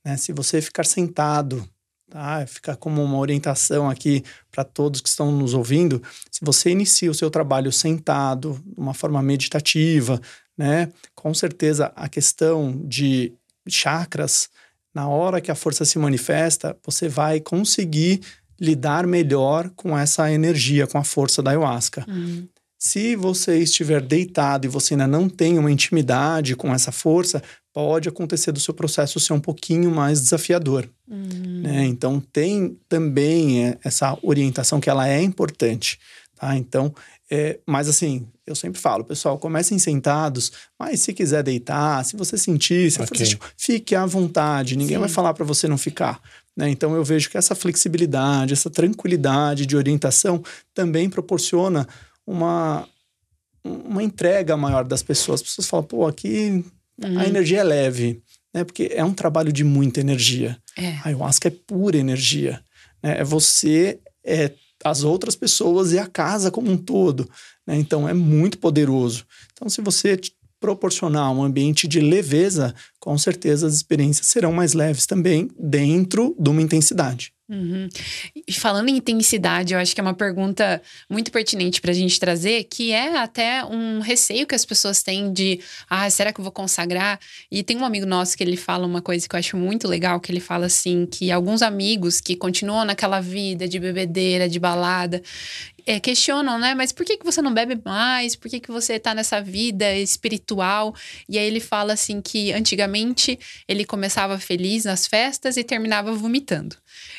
né, se você ficar sentado, tá, ficar como uma orientação aqui para todos que estão nos ouvindo, se você inicia o seu trabalho sentado, de uma forma meditativa, né, com certeza a questão de chakras, na hora que a força se manifesta, você vai conseguir lidar melhor com essa energia, com a força da ayahuasca. Uhum. Se você estiver deitado e você ainda não tem uma intimidade com essa força, pode acontecer do seu processo ser um pouquinho mais desafiador. Uhum. Né? Então, tem também é, essa orientação que ela é importante. Tá? Então, é, mas assim, eu sempre falo, pessoal, comecem sentados, mas se quiser deitar, se você sentir, se okay. for, fique à vontade, ninguém Sim. vai falar para você não ficar. Né? Então eu vejo que essa flexibilidade, essa tranquilidade de orientação também proporciona uma, uma entrega maior das pessoas. As pessoas falam, pô, aqui uhum. a energia é leve, né? Porque é um trabalho de muita energia. É. A ayahuasca é pura energia. Né? É você, é as outras pessoas e a casa como um todo. Né? Então é muito poderoso. Então, se você proporcionar um ambiente de leveza, com certeza as experiências serão mais leves também dentro de uma intensidade. Uhum. E falando em intensidade, eu acho que é uma pergunta muito pertinente para a gente trazer, que é até um receio que as pessoas têm de, ah, será que eu vou consagrar? E tem um amigo nosso que ele fala uma coisa que eu acho muito legal, que ele fala assim, que alguns amigos que continuam naquela vida de bebedeira, de balada, é, questionam, né? Mas por que, que você não bebe mais? Por que, que você tá nessa vida espiritual? E aí ele fala assim que antigamente ele começava feliz nas festas e terminava vomitando.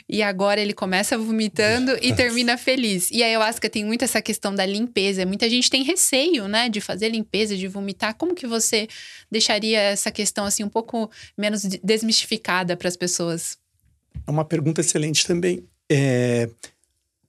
E agora ele começa vomitando e termina feliz. E a ayahuasca tem muito essa questão da limpeza. Muita gente tem receio, né, de fazer limpeza, de vomitar. Como que você deixaria essa questão assim um pouco menos desmistificada para as pessoas? É uma pergunta excelente também. É,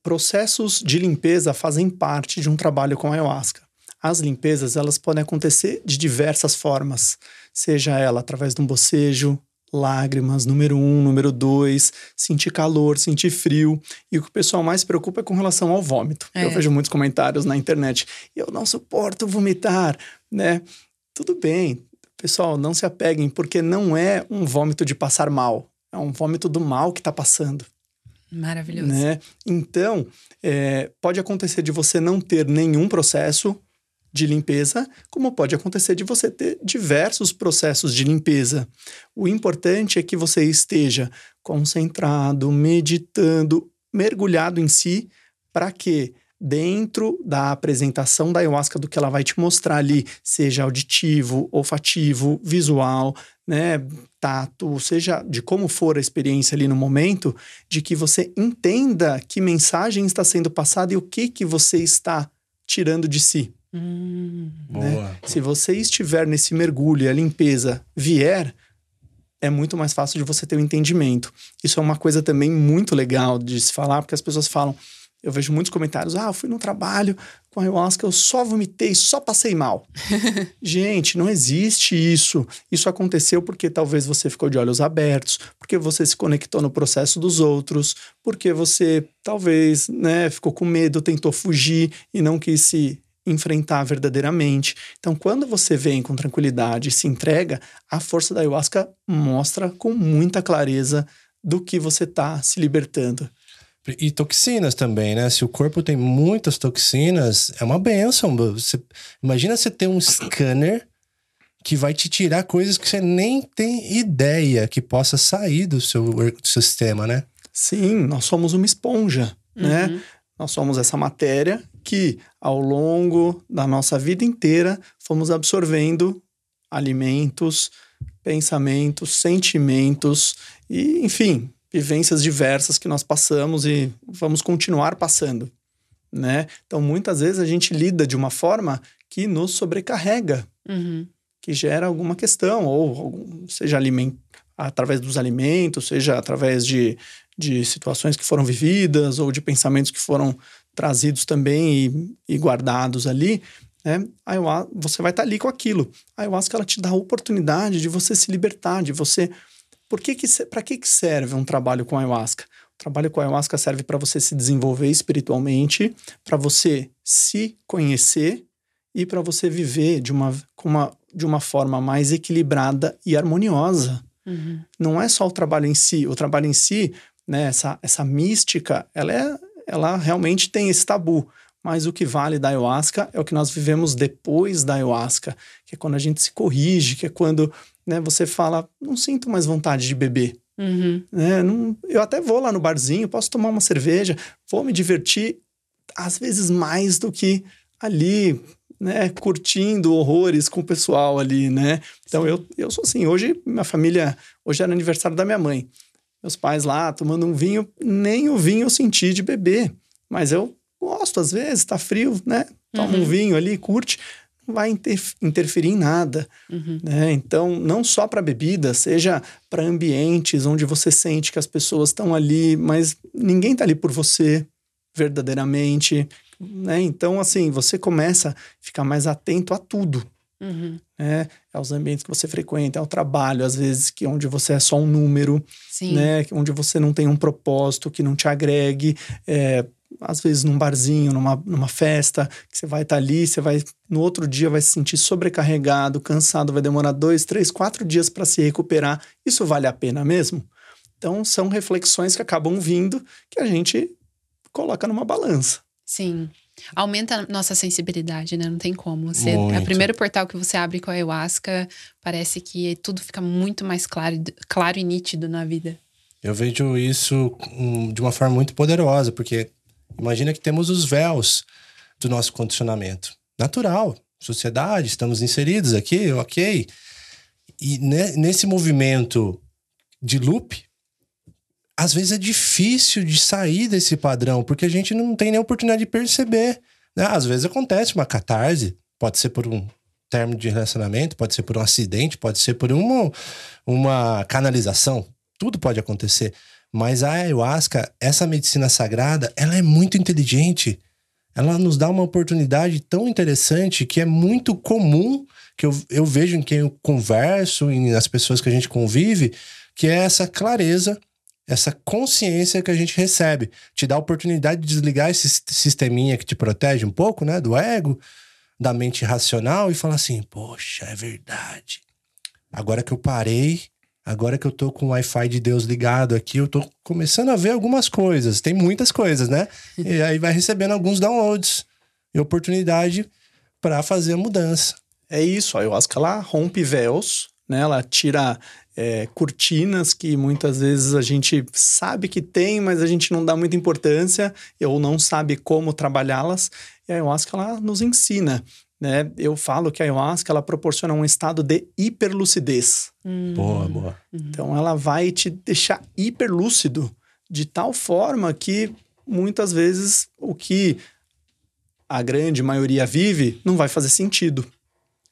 processos de limpeza fazem parte de um trabalho com ayahuasca. As limpezas elas podem acontecer de diversas formas, seja ela através de um bocejo, lágrimas, número um, número dois, sentir calor, sentir frio. E o que o pessoal mais se preocupa é com relação ao vômito. É. Eu vejo muitos comentários na internet. Eu não suporto vomitar, né? Tudo bem, pessoal, não se apeguem, porque não é um vômito de passar mal. É um vômito do mal que está passando. Maravilhoso. Né? Então, é, pode acontecer de você não ter nenhum processo de limpeza, como pode acontecer de você ter diversos processos de limpeza. O importante é que você esteja concentrado, meditando, mergulhado em si, para que dentro da apresentação da ayahuasca do que ela vai te mostrar ali, seja auditivo, olfativo, visual, né, tato, seja de como for a experiência ali no momento, de que você entenda que mensagem está sendo passada e o que que você está tirando de si. Hum, né? Se você estiver nesse mergulho e a limpeza vier, é muito mais fácil de você ter o um entendimento. Isso é uma coisa também muito legal de se falar, porque as pessoas falam. Eu vejo muitos comentários: ah, eu fui no trabalho com ayahuasca, eu só vomitei, só passei mal. *laughs* Gente, não existe isso. Isso aconteceu porque talvez você ficou de olhos abertos, porque você se conectou no processo dos outros, porque você talvez né, ficou com medo, tentou fugir e não quis se enfrentar verdadeiramente. Então, quando você vem com tranquilidade e se entrega, a força da ayahuasca mostra com muita clareza do que você está se libertando. E toxinas também, né? Se o corpo tem muitas toxinas, é uma benção. Você, imagina você ter um scanner que vai te tirar coisas que você nem tem ideia que possa sair do seu, do seu sistema, né? Sim, nós somos uma esponja, né? uhum. né? Nós somos essa matéria que, ao longo da nossa vida inteira, fomos absorvendo alimentos, pensamentos, sentimentos e, enfim, vivências diversas que nós passamos e vamos continuar passando, né? Então, muitas vezes a gente lida de uma forma que nos sobrecarrega, uhum. que gera alguma questão, ou seja aliment através dos alimentos, seja através de, de situações que foram vividas ou de pensamentos que foram trazidos também e, e guardados ali, né? Ayahuasca, você vai estar ali com aquilo. A ayahuasca ela te dá a oportunidade de você se libertar, de você. Por que que para que que serve um trabalho com ayahuasca? O trabalho com ayahuasca serve para você se desenvolver espiritualmente, para você se conhecer e para você viver de uma, uma, de uma forma mais equilibrada e harmoniosa. Uhum. Não é só o trabalho em si. O trabalho em si né, essa, essa mística, ela, é, ela realmente tem esse tabu. Mas o que vale da ayahuasca é o que nós vivemos depois da ayahuasca, que é quando a gente se corrige, que é quando né, você fala, não sinto mais vontade de beber. Uhum. Né, não, eu até vou lá no barzinho, posso tomar uma cerveja, vou me divertir, às vezes mais do que ali, né, curtindo horrores com o pessoal ali, né? Então eu, eu sou assim, hoje minha família, hoje era aniversário da minha mãe meus pais lá tomando um vinho, nem o vinho eu senti de beber. Mas eu gosto, às vezes, tá frio, né? Toma uhum. um vinho ali, curte, não vai inter interferir em nada. Uhum. Né? Então, não só para bebida, seja para ambientes onde você sente que as pessoas estão ali, mas ninguém tá ali por você verdadeiramente. Né? Então, assim, você começa a ficar mais atento a tudo. Uhum. Né? Aos ambientes que você frequenta, ao trabalho, às vezes, que onde você é só um número, Sim. né? Onde você não tem um propósito que não te agregue. É, às vezes num barzinho, numa, numa festa, que você vai estar tá ali, você vai no outro dia vai se sentir sobrecarregado, cansado, vai demorar dois, três, quatro dias para se recuperar. Isso vale a pena mesmo? Então são reflexões que acabam vindo que a gente coloca numa balança. Sim. Aumenta a nossa sensibilidade, né? Não tem como. Você, a primeiro portal que você abre com a ayahuasca, parece que tudo fica muito mais claro, claro e nítido na vida. Eu vejo isso hum, de uma forma muito poderosa, porque imagina que temos os véus do nosso condicionamento natural, sociedade, estamos inseridos aqui, ok. E nesse movimento de loop, às vezes é difícil de sair desse padrão, porque a gente não tem nem oportunidade de perceber. Né? Às vezes acontece uma catarse, pode ser por um término de relacionamento, pode ser por um acidente, pode ser por uma, uma canalização. Tudo pode acontecer. Mas a ayahuasca, essa medicina sagrada, ela é muito inteligente. Ela nos dá uma oportunidade tão interessante que é muito comum, que eu, eu vejo em quem eu converso, e nas pessoas que a gente convive, que é essa clareza essa consciência que a gente recebe. Te dá a oportunidade de desligar esse sisteminha que te protege um pouco, né? Do ego, da mente racional e falar assim: poxa, é verdade. Agora que eu parei, agora que eu tô com o Wi-Fi de Deus ligado aqui, eu tô começando a ver algumas coisas. Tem muitas coisas, né? e aí vai recebendo alguns downloads e oportunidade para fazer a mudança. É isso, a ayahuasca ela rompe véus, né? Ela tira é, cortinas que muitas vezes a gente sabe que tem, mas a gente não dá muita importância ou não sabe como trabalhá-las. E a ayahuasca ela nos ensina. Né? Eu falo que a ayahuasca ela proporciona um estado de hiperlucidez. Hum. Boa, boa. Então ela vai te deixar hiperlúcido de tal forma que muitas vezes o que a grande maioria vive não vai fazer sentido.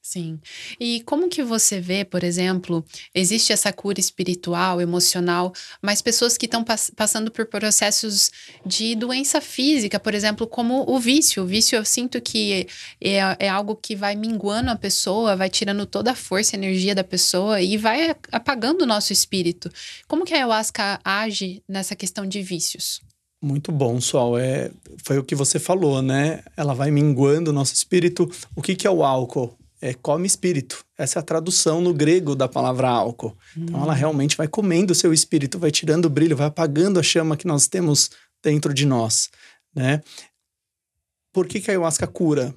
Sim. E como que você vê, por exemplo, existe essa cura espiritual, emocional, mas pessoas que estão pass passando por processos de doença física, por exemplo, como o vício. O vício eu sinto que é, é algo que vai minguando a pessoa, vai tirando toda a força e energia da pessoa e vai apagando o nosso espírito. Como que a ayahuasca age nessa questão de vícios? Muito bom, Sol. É, foi o que você falou, né? Ela vai minguando o nosso espírito. O que, que é o álcool? É, come espírito. Essa é a tradução no grego da palavra álcool. Hum. Então ela realmente vai comendo o seu espírito, vai tirando o brilho, vai apagando a chama que nós temos dentro de nós, né? Por que, que a ayahuasca cura?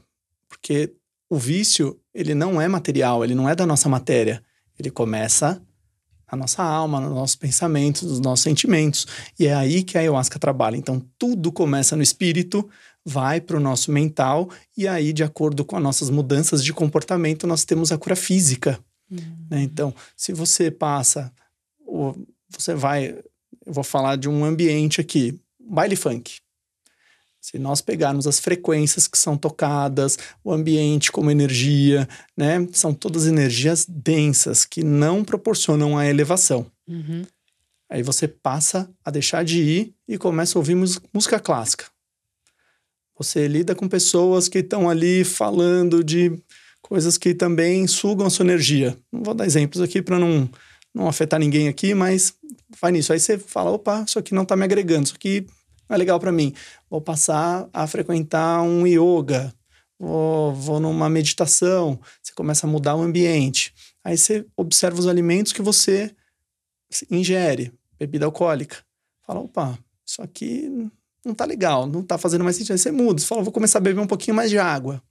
Porque o vício, ele não é material, ele não é da nossa matéria. Ele começa na nossa alma, nos nossos pensamentos, nos nossos sentimentos. E é aí que a ayahuasca trabalha. Então, tudo começa no espírito, vai para o nosso mental, e aí, de acordo com as nossas mudanças de comportamento, nós temos a cura física. Uhum. Né? Então, se você passa, você vai, eu vou falar de um ambiente aqui, baile funk. Se nós pegarmos as frequências que são tocadas, o ambiente como energia, né? São todas energias densas que não proporcionam a elevação. Uhum. Aí você passa a deixar de ir e começa a ouvir música clássica. Você lida com pessoas que estão ali falando de coisas que também sugam a sua energia. Não vou dar exemplos aqui para não, não afetar ninguém aqui, mas vai nisso. Aí você fala: opa, isso aqui não está me agregando, isso aqui não é legal para mim. Vou passar a frequentar um yoga, vou, vou numa meditação. Você começa a mudar o ambiente. Aí você observa os alimentos que você ingere, bebida alcoólica. Fala: opa, isso aqui não tá legal, não tá fazendo mais sentido. Aí você muda, você fala, vou começar a beber um pouquinho mais de água,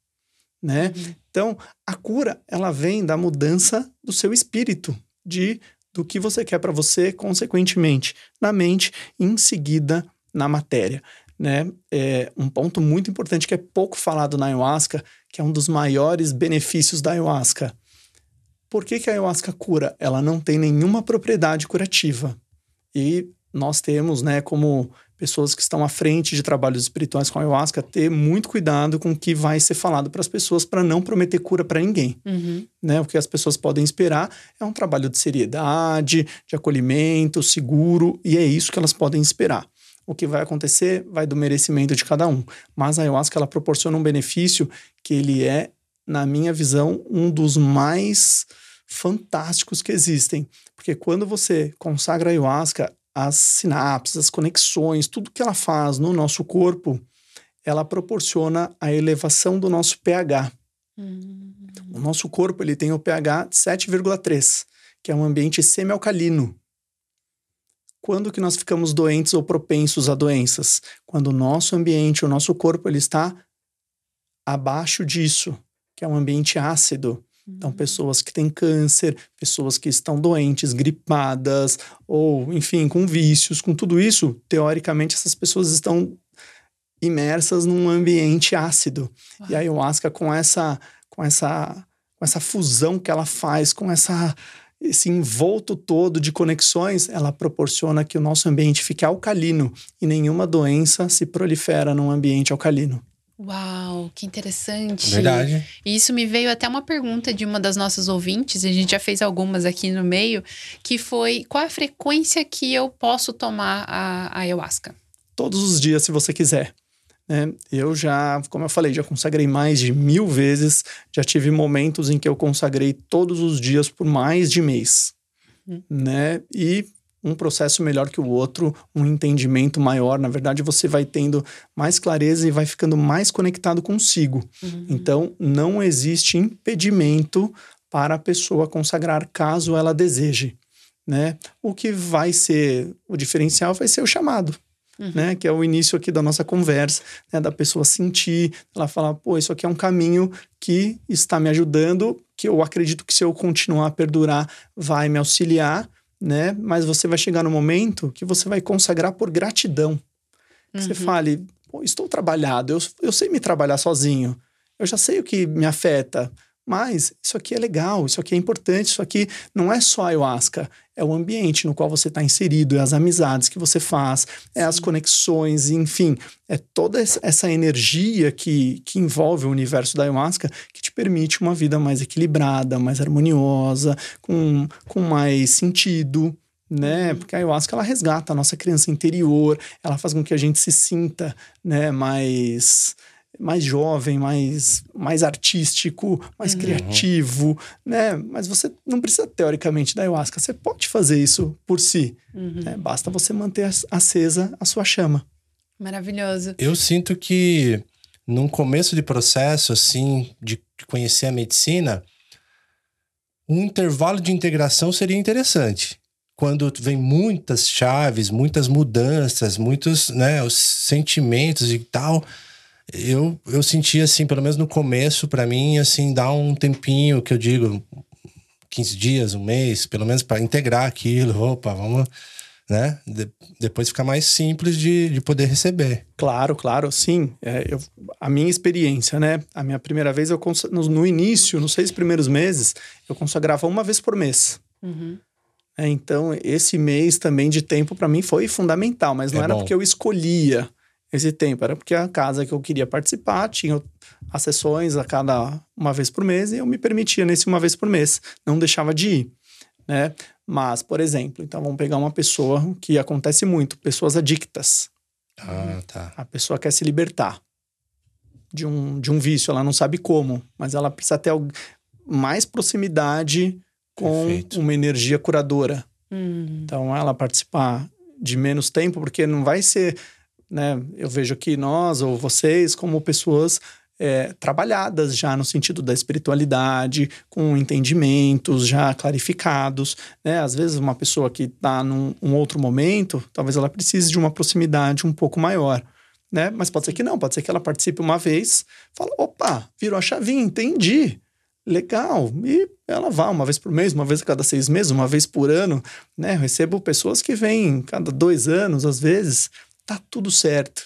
né? Uhum. Então, a cura, ela vem da mudança do seu espírito, de do que você quer para você, consequentemente, na mente em seguida na matéria, né? É um ponto muito importante que é pouco falado na ayahuasca, que é um dos maiores benefícios da ayahuasca. Por que, que a ayahuasca cura? Ela não tem nenhuma propriedade curativa. E nós temos, né, como pessoas que estão à frente de trabalhos espirituais com ayahuasca ter muito cuidado com o que vai ser falado para as pessoas para não prometer cura para ninguém. Uhum. Né? O que as pessoas podem esperar é um trabalho de seriedade, de acolhimento, seguro, e é isso que elas podem esperar. O que vai acontecer vai do merecimento de cada um. Mas a ayahuasca ela proporciona um benefício que ele é, na minha visão, um dos mais fantásticos que existem. Porque quando você consagra a ayahuasca, as sinapses, as conexões, tudo que ela faz no nosso corpo, ela proporciona a elevação do nosso pH. Uhum. O nosso corpo ele tem o pH 7,3, que é um ambiente semi-alcalino. Quando que nós ficamos doentes ou propensos a doenças? Quando o nosso ambiente, o nosso corpo, ele está abaixo disso, que é um ambiente ácido. Então, pessoas que têm câncer, pessoas que estão doentes, gripadas, ou, enfim, com vícios, com tudo isso, teoricamente, essas pessoas estão imersas num ambiente ácido. Uau. E a ayahuasca, com essa, com essa, com essa fusão que ela faz, com essa esse envolto todo de conexões, ela proporciona que o nosso ambiente fique alcalino e nenhuma doença se prolifera num ambiente alcalino. Uau, que interessante. Verdade. E isso me veio até uma pergunta de uma das nossas ouvintes, a gente já fez algumas aqui no meio, que foi qual a frequência que eu posso tomar a, a ayahuasca? Todos os dias, se você quiser. Né? Eu já, como eu falei, já consagrei mais de mil vezes, já tive momentos em que eu consagrei todos os dias por mais de mês. Hum. Né? E um processo melhor que o outro, um entendimento maior. Na verdade, você vai tendo mais clareza e vai ficando mais conectado consigo. Uhum. Então, não existe impedimento para a pessoa consagrar caso ela deseje. Né? O que vai ser o diferencial vai ser o chamado. Uhum. Né, que é o início aqui da nossa conversa, né, da pessoa sentir, ela falar, pô, isso aqui é um caminho que está me ajudando, que eu acredito que se eu continuar a perdurar, vai me auxiliar, né? Mas você vai chegar no momento que você vai consagrar por gratidão. Que uhum. você fale, estou trabalhado, eu, eu sei me trabalhar sozinho, eu já sei o que me afeta, mas isso aqui é legal, isso aqui é importante, isso aqui não é só ayahuasca, é o ambiente no qual você está inserido, é as amizades que você faz, é as conexões, enfim, é toda essa energia que, que envolve o universo da ayahuasca que te permite uma vida mais equilibrada, mais harmoniosa, com, com mais sentido né? Uhum. Porque a ayahuasca ela resgata a nossa criança interior, ela faz com que a gente se sinta, né, mais mais jovem, mais, mais artístico, mais uhum. criativo, né? Mas você não precisa, teoricamente, da ayahuasca. Você pode fazer isso por si. Uhum. Né? Basta você manter acesa a sua chama. Maravilhoso. Eu sinto que num começo de processo, assim, de conhecer a medicina, um intervalo de integração seria interessante. Quando vem muitas chaves, muitas mudanças, muitos, né, os sentimentos e tal eu, eu senti assim, pelo menos no começo, para mim, assim, dá um tempinho que eu digo, 15 dias, um mês, pelo menos para integrar aquilo. Opa, vamos, né? De, depois fica mais simples de, de poder receber. Claro, claro, sim. É, eu, a minha experiência, né? A minha primeira vez, eu no, no início, nos seis primeiros meses, eu consagrava uma vez por mês. Uhum. É, então, esse mês também de tempo para mim foi fundamental, mas não é era bom. porque eu escolhia esse tempo. Era porque a casa que eu queria participar tinha as sessões a cada uma vez por mês e eu me permitia nesse uma vez por mês. Não deixava de ir, né? Mas, por exemplo, então vamos pegar uma pessoa que acontece muito, pessoas adictas. Ah, tá. A pessoa quer se libertar de um, de um vício, ela não sabe como, mas ela precisa ter mais proximidade com Perfeito. uma energia curadora. Hum. Então, ela participar de menos tempo, porque não vai ser né? Eu vejo aqui nós ou vocês como pessoas é, trabalhadas já no sentido da espiritualidade, com entendimentos já clarificados, né? Às vezes uma pessoa que está num um outro momento, talvez ela precise de uma proximidade um pouco maior, né? Mas pode ser que não, pode ser que ela participe uma vez, fala, opa, virou a chavinha, entendi, legal, e ela vá uma vez por mês, uma vez a cada seis meses, uma vez por ano, né? Eu recebo pessoas que vêm cada dois anos, às vezes, tá tudo certo.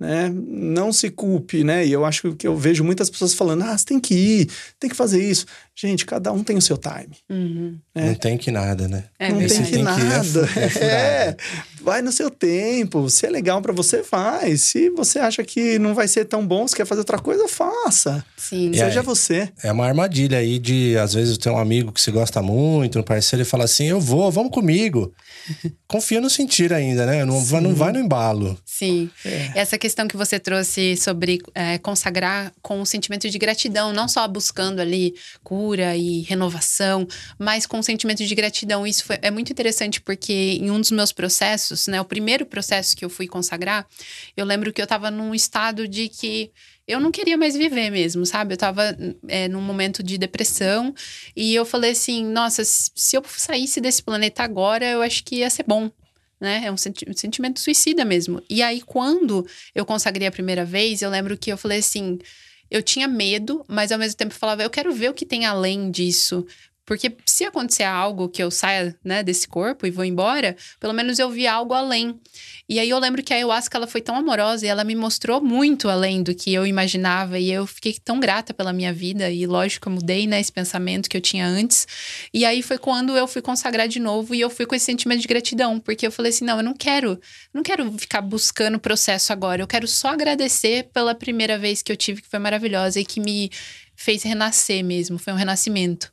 Né? Não se culpe, né? E eu acho que eu vejo muitas pessoas falando: ah, você tem que ir, tem que fazer isso. Gente, cada um tem o seu time. Uhum. Né? Não tem que nada, né? É, não tem que tem nada. Que é, é, vai no seu tempo. Se é legal para você, faz. Se você acha que não vai ser tão bom, se quer fazer outra coisa, faça. Sim. Seja você. É uma armadilha aí de, às vezes, ter um amigo que você gosta muito, um parceiro, e fala assim: eu vou, vamos comigo. *laughs* Confia no sentir ainda, né? Não, não vai no embalo. Sim. É. Essa questão questão que você trouxe sobre é, consagrar com o sentimento de gratidão, não só buscando ali cura e renovação, mas com o sentimento de gratidão. Isso foi, é muito interessante porque em um dos meus processos, né, o primeiro processo que eu fui consagrar, eu lembro que eu estava num estado de que eu não queria mais viver mesmo, sabe? Eu tava é, num momento de depressão e eu falei assim: nossa, se eu saísse desse planeta agora, eu acho que ia ser bom. Né? É um, senti um sentimento suicida mesmo. E aí, quando eu consagrei a primeira vez, eu lembro que eu falei assim: eu tinha medo, mas ao mesmo tempo eu falava, eu quero ver o que tem além disso. Porque se acontecer algo que eu saia né, desse corpo e vou embora, pelo menos eu vi algo além. E aí eu lembro que a ayahuasca ela foi tão amorosa e ela me mostrou muito além do que eu imaginava. E eu fiquei tão grata pela minha vida. E lógico, eu mudei né, esse pensamento que eu tinha antes. E aí foi quando eu fui consagrar de novo e eu fui com esse sentimento de gratidão. Porque eu falei assim: não, eu não quero, não quero ficar buscando o processo agora. Eu quero só agradecer pela primeira vez que eu tive, que foi maravilhosa e que me fez renascer mesmo. Foi um renascimento.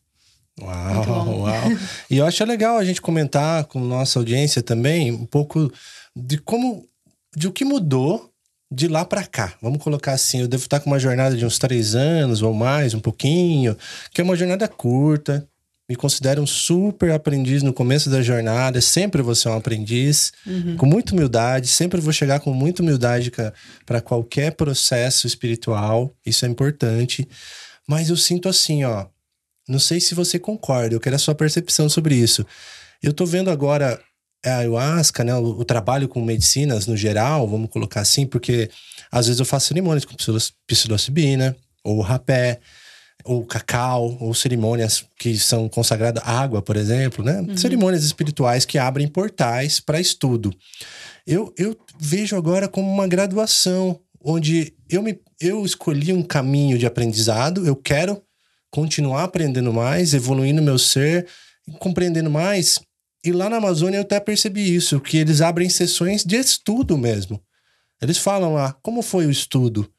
Uau, uau. E eu acho legal a gente comentar com nossa audiência também um pouco de como, de o que mudou de lá para cá. Vamos colocar assim, eu devo estar com uma jornada de uns três anos ou mais, um pouquinho, que é uma jornada curta. Me considero um super aprendiz no começo da jornada. Sempre vou ser um aprendiz, uhum. com muita humildade. Sempre vou chegar com muita humildade para qualquer processo espiritual. Isso é importante. Mas eu sinto assim, ó, não sei se você concorda, eu quero a sua percepção sobre isso. Eu tô vendo agora a ayahuasca, né, o, o, trabalho com medicinas no geral, vamos colocar assim, porque às vezes eu faço cerimônias com psilocibina, ou rapé, ou cacau, ou cerimônias que são consagradas água, por exemplo, né? Uhum. Cerimônias espirituais que abrem portais para estudo. Eu, eu vejo agora como uma graduação, onde eu, me, eu escolhi um caminho de aprendizado, eu quero continuar aprendendo mais, evoluindo meu ser, compreendendo mais. E lá na Amazônia eu até percebi isso, que eles abrem sessões de estudo mesmo. Eles falam lá, como foi o estudo?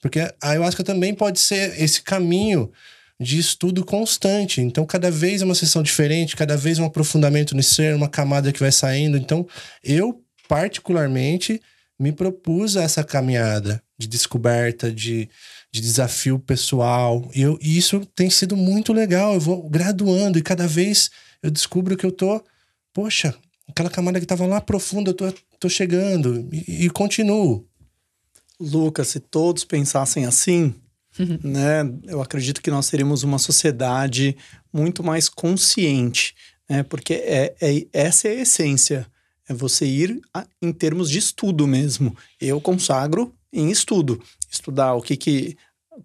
Porque a ayahuasca também pode ser esse caminho de estudo constante. Então, cada vez uma sessão diferente, cada vez um aprofundamento no ser, uma camada que vai saindo. Então, eu, particularmente, me propus essa caminhada de descoberta, de de desafio pessoal. E, eu, e isso tem sido muito legal. Eu vou graduando e cada vez eu descubro que eu tô, poxa, aquela camada que estava lá profunda, eu tô, tô chegando e, e continuo. Lucas, se todos pensassem assim, *laughs* né, eu acredito que nós teríamos uma sociedade muito mais consciente, né, porque é, é, essa é a essência, é você ir a, em termos de estudo mesmo. Eu consagro em estudo, estudar o que que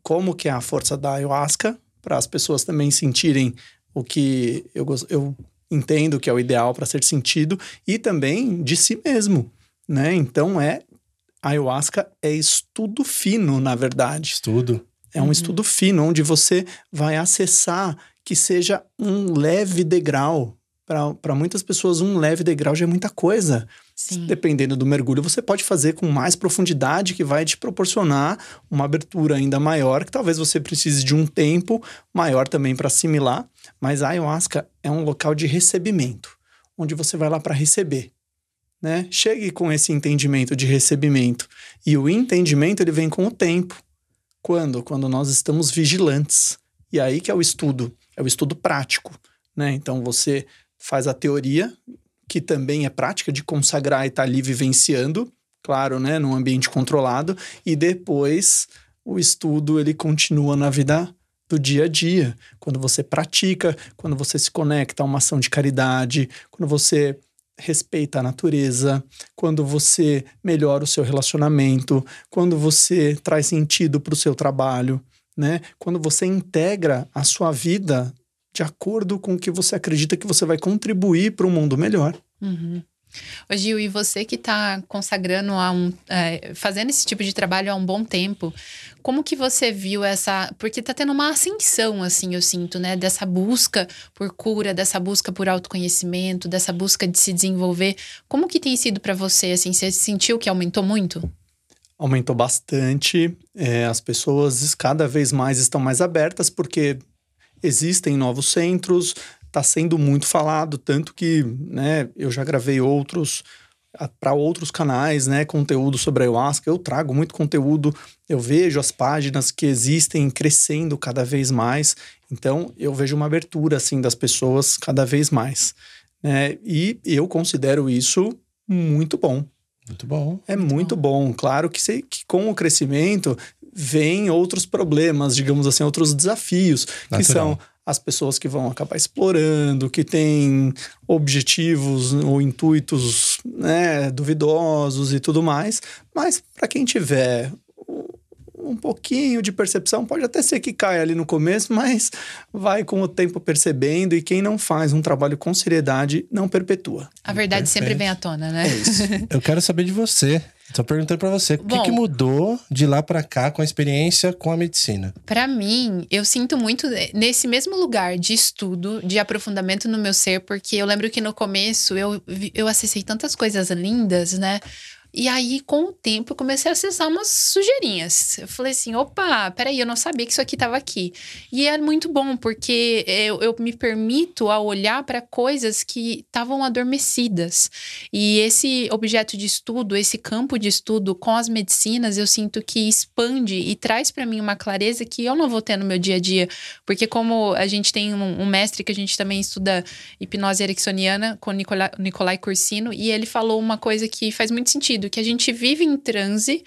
como que é a força da ayahuasca para as pessoas também sentirem o que eu, eu entendo que é o ideal para ser sentido e também de si mesmo, né? Então é ayahuasca é estudo fino, na verdade. Estudo. É um uhum. estudo fino onde você vai acessar que seja um leve degrau para muitas pessoas, um leve degrau já é muita coisa. Sim. Dependendo do mergulho, você pode fazer com mais profundidade, que vai te proporcionar uma abertura ainda maior, que talvez você precise de um tempo maior também para assimilar. Mas a ayahuasca é um local de recebimento, onde você vai lá para receber. Né? Chegue com esse entendimento de recebimento. E o entendimento ele vem com o tempo. Quando? Quando nós estamos vigilantes. E aí que é o estudo, é o estudo prático. Né? Então você faz a teoria, que também é prática de consagrar e estar tá ali vivenciando, claro, né, num ambiente controlado, e depois o estudo ele continua na vida do dia a dia, quando você pratica, quando você se conecta a uma ação de caridade, quando você respeita a natureza, quando você melhora o seu relacionamento, quando você traz sentido para o seu trabalho, né? Quando você integra a sua vida de acordo com o que você acredita que você vai contribuir para um mundo melhor. Uhum. Ô Gil, e você que está consagrando a um. É, fazendo esse tipo de trabalho há um bom tempo, como que você viu essa. Porque está tendo uma ascensão, assim, eu sinto, né? Dessa busca por cura, dessa busca por autoconhecimento, dessa busca de se desenvolver. Como que tem sido para você, assim? Você sentiu que aumentou muito? Aumentou bastante. É, as pessoas cada vez mais estão mais abertas, porque existem novos centros, está sendo muito falado, tanto que né, eu já gravei outros para outros canais, né, conteúdo sobre ayahuasca. Eu trago muito conteúdo, eu vejo as páginas que existem crescendo cada vez mais. Então, eu vejo uma abertura assim das pessoas cada vez mais, né? E eu considero isso muito bom. Muito bom. É muito, muito bom. bom. Claro que, se, que com o crescimento vem outros problemas, digamos assim, outros desafios, Natural. que são as pessoas que vão acabar explorando, que têm objetivos ou intuitos né, duvidosos e tudo mais. Mas para quem tiver um pouquinho de percepção, pode até ser que caia ali no começo, mas vai com o tempo percebendo e quem não faz um trabalho com seriedade não perpetua. A verdade Perfeito. sempre vem à tona, né? É isso. *laughs* Eu quero saber de você. Só perguntei para você, o que, que, mudou de lá para cá com a experiência com a medicina? Para mim, eu sinto muito nesse mesmo lugar de estudo, de aprofundamento no meu ser, porque eu lembro que no começo eu, eu acessei tantas coisas lindas, né? E aí, com o tempo, eu comecei a acessar umas sujeirinhas. Eu falei assim: opa, peraí, eu não sabia que isso aqui estava aqui. E é muito bom, porque eu, eu me permito a olhar para coisas que estavam adormecidas. E esse objeto de estudo, esse campo de estudo com as medicinas, eu sinto que expande e traz para mim uma clareza que eu não vou ter no meu dia a dia. Porque, como a gente tem um, um mestre que a gente também estuda hipnose ericksoniana, com Nicolai, Nicolai Cursino, e ele falou uma coisa que faz muito sentido sentido que a gente vive em transe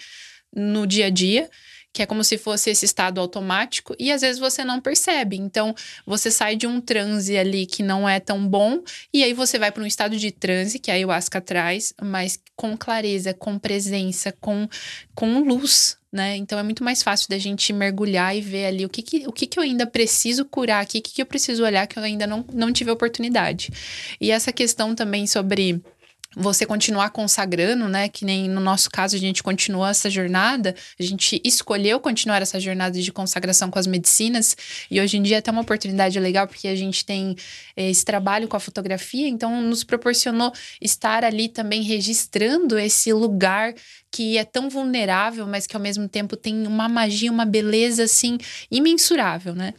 no dia a dia, que é como se fosse esse estado automático, e às vezes você não percebe. Então, você sai de um transe ali que não é tão bom, e aí você vai para um estado de transe, que a ayahuasca traz, mas com clareza, com presença, com, com luz. Né? Então é muito mais fácil da gente mergulhar e ver ali o que, que, o que, que eu ainda preciso curar aqui, o que, que eu preciso olhar que eu ainda não, não tive oportunidade. E essa questão também sobre você continuar consagrando, né? Que nem no nosso caso a gente continuou essa jornada, a gente escolheu continuar essa jornada de consagração com as medicinas e hoje em dia é até uma oportunidade legal porque a gente tem eh, esse trabalho com a fotografia, então nos proporcionou estar ali também registrando esse lugar que é tão vulnerável, mas que ao mesmo tempo tem uma magia, uma beleza assim imensurável, né?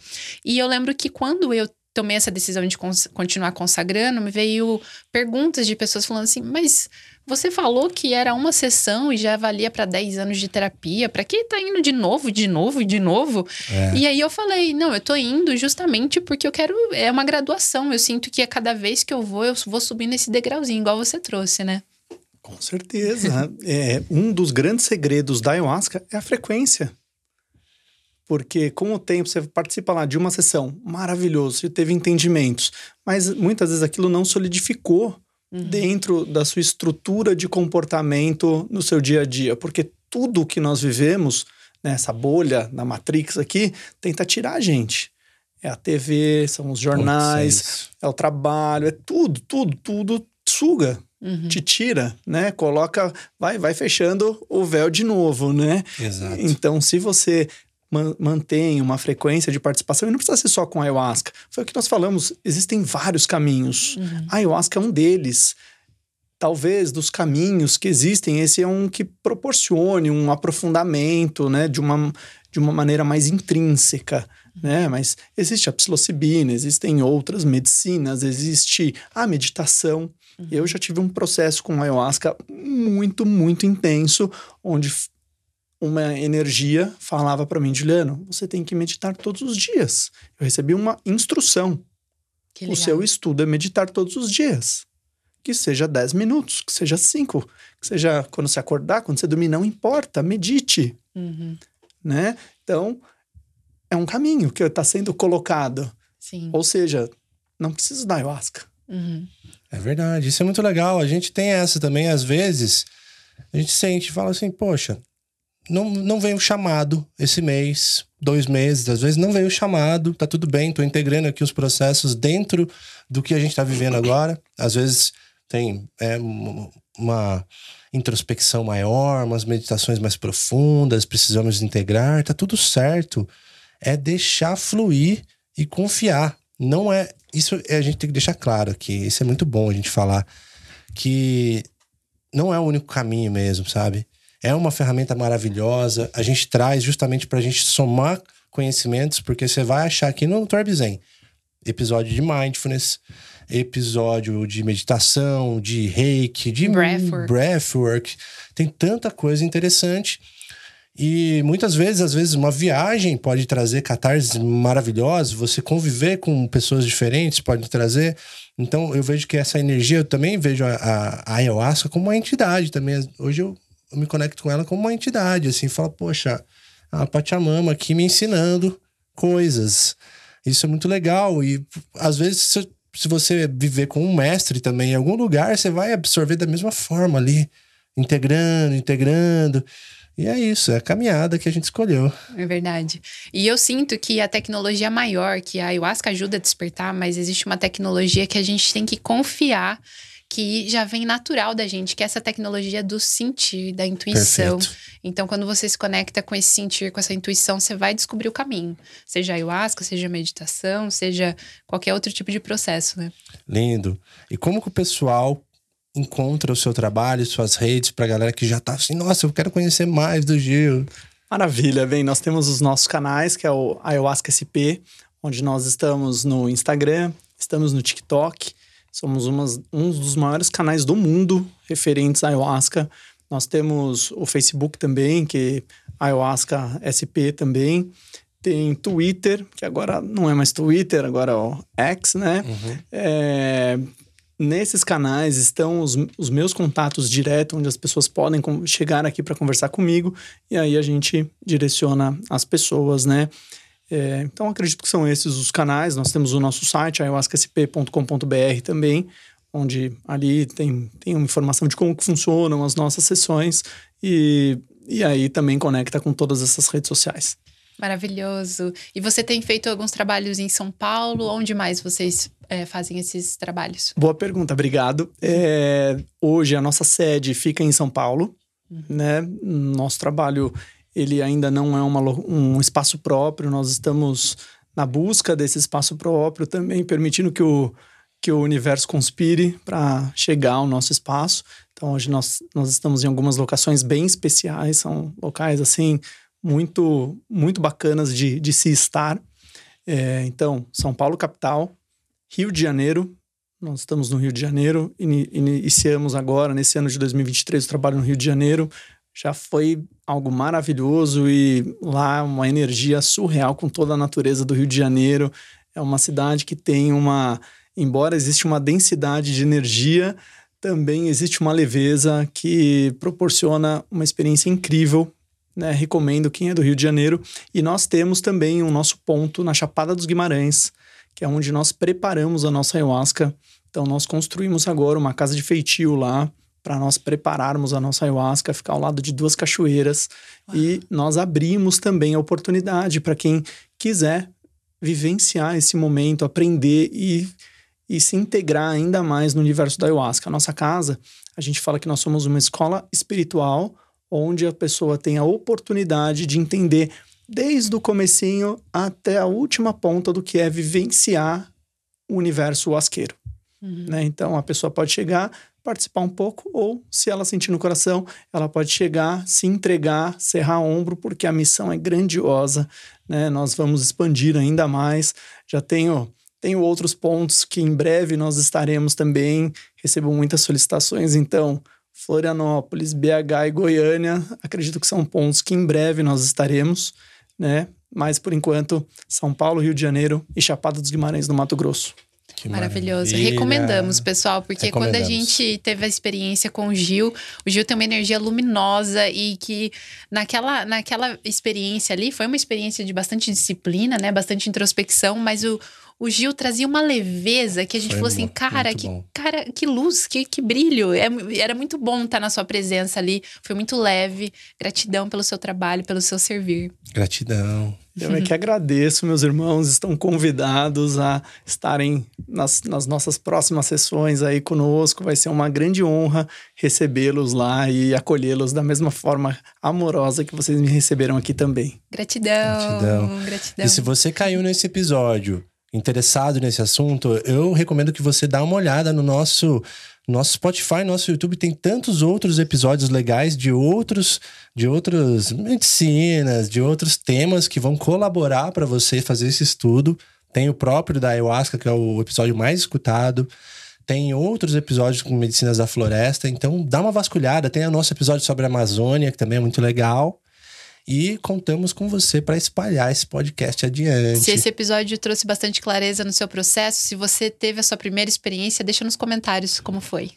E eu lembro que quando eu tomei essa decisão de cons continuar consagrando, me veio perguntas de pessoas falando assim: mas você falou que era uma sessão e já valia para 10 anos de terapia. Para que tá indo de novo, de novo e de novo? É. E aí eu falei: não, eu tô indo justamente porque eu quero. É uma graduação. Eu sinto que a cada vez que eu vou, eu vou subindo esse degrauzinho, igual você trouxe, né? Com certeza. *laughs* é, um dos grandes segredos da ayahuasca é a frequência. Porque com o tempo você participa lá de uma sessão, maravilhoso, você teve entendimentos, mas muitas vezes aquilo não solidificou uhum. dentro da sua estrutura de comportamento no seu dia a dia, porque tudo que nós vivemos, nessa né, bolha, na Matrix aqui, tenta tirar a gente. É a TV, são os jornais, é, é o trabalho, é tudo, tudo, tudo suga, Uhum. te tira, né? Coloca, vai, vai fechando o véu de novo, né? Exato. Então, se você mantém uma frequência de participação, e não precisa ser só com ayahuasca. Foi o que nós falamos, existem vários caminhos. Uhum. A ayahuasca é um deles. Talvez dos caminhos que existem, esse é um que proporcione um aprofundamento, né, de uma, de uma maneira mais intrínseca, né? Mas existe a psilocibina, existem outras medicinas, existe a meditação. Uhum. Eu já tive um processo com ayahuasca muito, muito intenso, onde uma energia falava para mim, Juliano, você tem que meditar todos os dias. Eu recebi uma instrução. O seu estudo é meditar todos os dias. Que seja 10 minutos, que seja 5, que seja quando você acordar, quando você dormir, não importa, medite. Uhum. Né? Então, é um caminho que está sendo colocado. Sim. Ou seja, não precisa da ayahuasca. Uhum. É verdade, isso é muito legal. A gente tem essa também, às vezes, a gente sente, fala assim, poxa, não, não veio chamado esse mês, dois meses, às vezes não veio chamado, tá tudo bem, tô integrando aqui os processos dentro do que a gente tá vivendo agora. Às vezes tem é, uma introspecção maior, umas meditações mais profundas, precisamos integrar, tá tudo certo. É deixar fluir e confiar. Não é. Isso a gente tem que deixar claro aqui. Isso é muito bom a gente falar. Que não é o único caminho mesmo, sabe? É uma ferramenta maravilhosa. A gente traz justamente para a gente somar conhecimentos, porque você vai achar aqui no Torb Zen, episódio de Mindfulness, episódio de meditação, de reiki, de Breathwork. breathwork. Tem tanta coisa interessante. E muitas vezes, às vezes, uma viagem pode trazer catarses maravilhosos, você conviver com pessoas diferentes pode trazer. Então, eu vejo que essa energia, eu também vejo a, a, a ayahuasca como uma entidade também. Hoje eu, eu me conecto com ela como uma entidade, assim, fala, poxa, a Pachamama aqui me ensinando coisas. Isso é muito legal. E às vezes, se, se você viver com um mestre também em algum lugar, você vai absorver da mesma forma ali, integrando, integrando. E é isso, é a caminhada que a gente escolheu. É verdade. E eu sinto que a tecnologia maior, que a ayahuasca ajuda a despertar, mas existe uma tecnologia que a gente tem que confiar que já vem natural da gente, que é essa tecnologia do sentir, da intuição. Perfeito. Então, quando você se conecta com esse sentir, com essa intuição, você vai descobrir o caminho. Seja ayahuasca, seja meditação, seja qualquer outro tipo de processo, né? Lindo. E como que o pessoal encontra o seu trabalho, suas redes, pra galera que já tá assim, nossa, eu quero conhecer mais do Gil. Maravilha, bem, nós temos os nossos canais, que é o Ayahuasca SP, onde nós estamos no Instagram, estamos no TikTok, somos umas, um dos maiores canais do mundo referentes à Ayahuasca. Nós temos o Facebook também, que é Ayahuasca SP também. Tem Twitter, que agora não é mais Twitter, agora é o X, né? É, nesses canais estão os, os meus contatos diretos, onde as pessoas podem chegar aqui para conversar comigo, e aí a gente direciona as pessoas, né? É, então, acredito que são esses os canais. Nós temos o nosso site, ayahuascasp.com.br também, onde ali tem, tem uma informação de como funcionam as nossas sessões e, e aí também conecta com todas essas redes sociais. Maravilhoso. E você tem feito alguns trabalhos em São Paulo? Onde mais vocês é, fazem esses trabalhos? Boa pergunta, obrigado. É, hoje a nossa sede fica em São Paulo, né? Nosso trabalho ele ainda não é uma um espaço próprio. Nós estamos na busca desse espaço próprio também, permitindo que o que o universo conspire para chegar ao nosso espaço. Então hoje nós, nós estamos em algumas locações bem especiais, são locais assim muito muito bacanas de, de se estar. É, então São Paulo capital, Rio de Janeiro, nós estamos no Rio de Janeiro, ini- iniciamos agora, nesse ano de 2023, o trabalho no Rio de Janeiro. Já foi algo maravilhoso e lá uma energia surreal com toda a natureza do Rio de Janeiro. É uma cidade que tem uma. Embora existe uma densidade de energia, também existe uma leveza que proporciona uma experiência incrível. Né? Recomendo quem é do Rio de Janeiro. E nós temos também o nosso ponto na Chapada dos Guimarães, que é onde nós preparamos a nossa ayahuasca. Então, nós construímos agora uma casa de feitio lá para nós prepararmos a nossa ayahuasca, ficar ao lado de duas cachoeiras. E nós abrimos também a oportunidade para quem quiser vivenciar esse momento, aprender e, e se integrar ainda mais no universo da ayahuasca. A nossa casa, a gente fala que nós somos uma escola espiritual onde a pessoa tem a oportunidade de entender desde o comecinho até a última ponta do que é vivenciar o universo asqueiro. Né? Então a pessoa pode chegar, participar um pouco, ou se ela sentir no coração, ela pode chegar, se entregar, serrar ombro, porque a missão é grandiosa. Né? Nós vamos expandir ainda mais. Já tenho, tenho outros pontos que em breve nós estaremos também. Recebo muitas solicitações, então. Florianópolis, BH e Goiânia, acredito que são pontos que em breve nós estaremos, né? Mas por enquanto, São Paulo, Rio de Janeiro e Chapada dos Guimarães no Mato Grosso. Que Maravilhoso. maravilha. Recomendamos, pessoal, porque quando a gente teve a experiência com o Gil, o Gil tem uma energia luminosa e que naquela, naquela experiência ali foi uma experiência de bastante disciplina, né? Bastante introspecção, mas o, o Gil trazia uma leveza que a gente Foi falou assim, cara, muito que, bom. cara, que luz, que, que brilho. É, era muito bom estar na sua presença ali. Foi muito leve. Gratidão pelo seu trabalho, pelo seu servir. Gratidão. Eu é que agradeço, meus irmãos, estão convidados a estarem nas, nas nossas próximas sessões aí conosco. Vai ser uma grande honra recebê-los lá e acolhê-los da mesma forma amorosa que vocês me receberam aqui também. Gratidão. Gratidão. Gratidão. E se você caiu nesse episódio interessado nesse assunto, eu recomendo que você dá uma olhada no nosso nosso Spotify, nosso YouTube tem tantos outros episódios legais de outros de outras medicinas, de outros temas que vão colaborar para você fazer esse estudo. Tem o próprio da ayahuasca, que é o episódio mais escutado. Tem outros episódios com medicinas da floresta. Então, dá uma vasculhada. Tem o nosso episódio sobre a Amazônia, que também é muito legal. E contamos com você para espalhar esse podcast adiante. Se esse episódio trouxe bastante clareza no seu processo, se você teve a sua primeira experiência, deixa nos comentários como foi.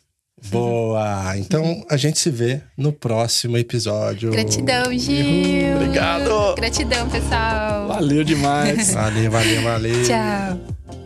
Boa! Então a gente se vê no próximo episódio. Gratidão, Gil! Obrigado! Gratidão, pessoal! Valeu demais! valeu, valeu, valeu! Tchau!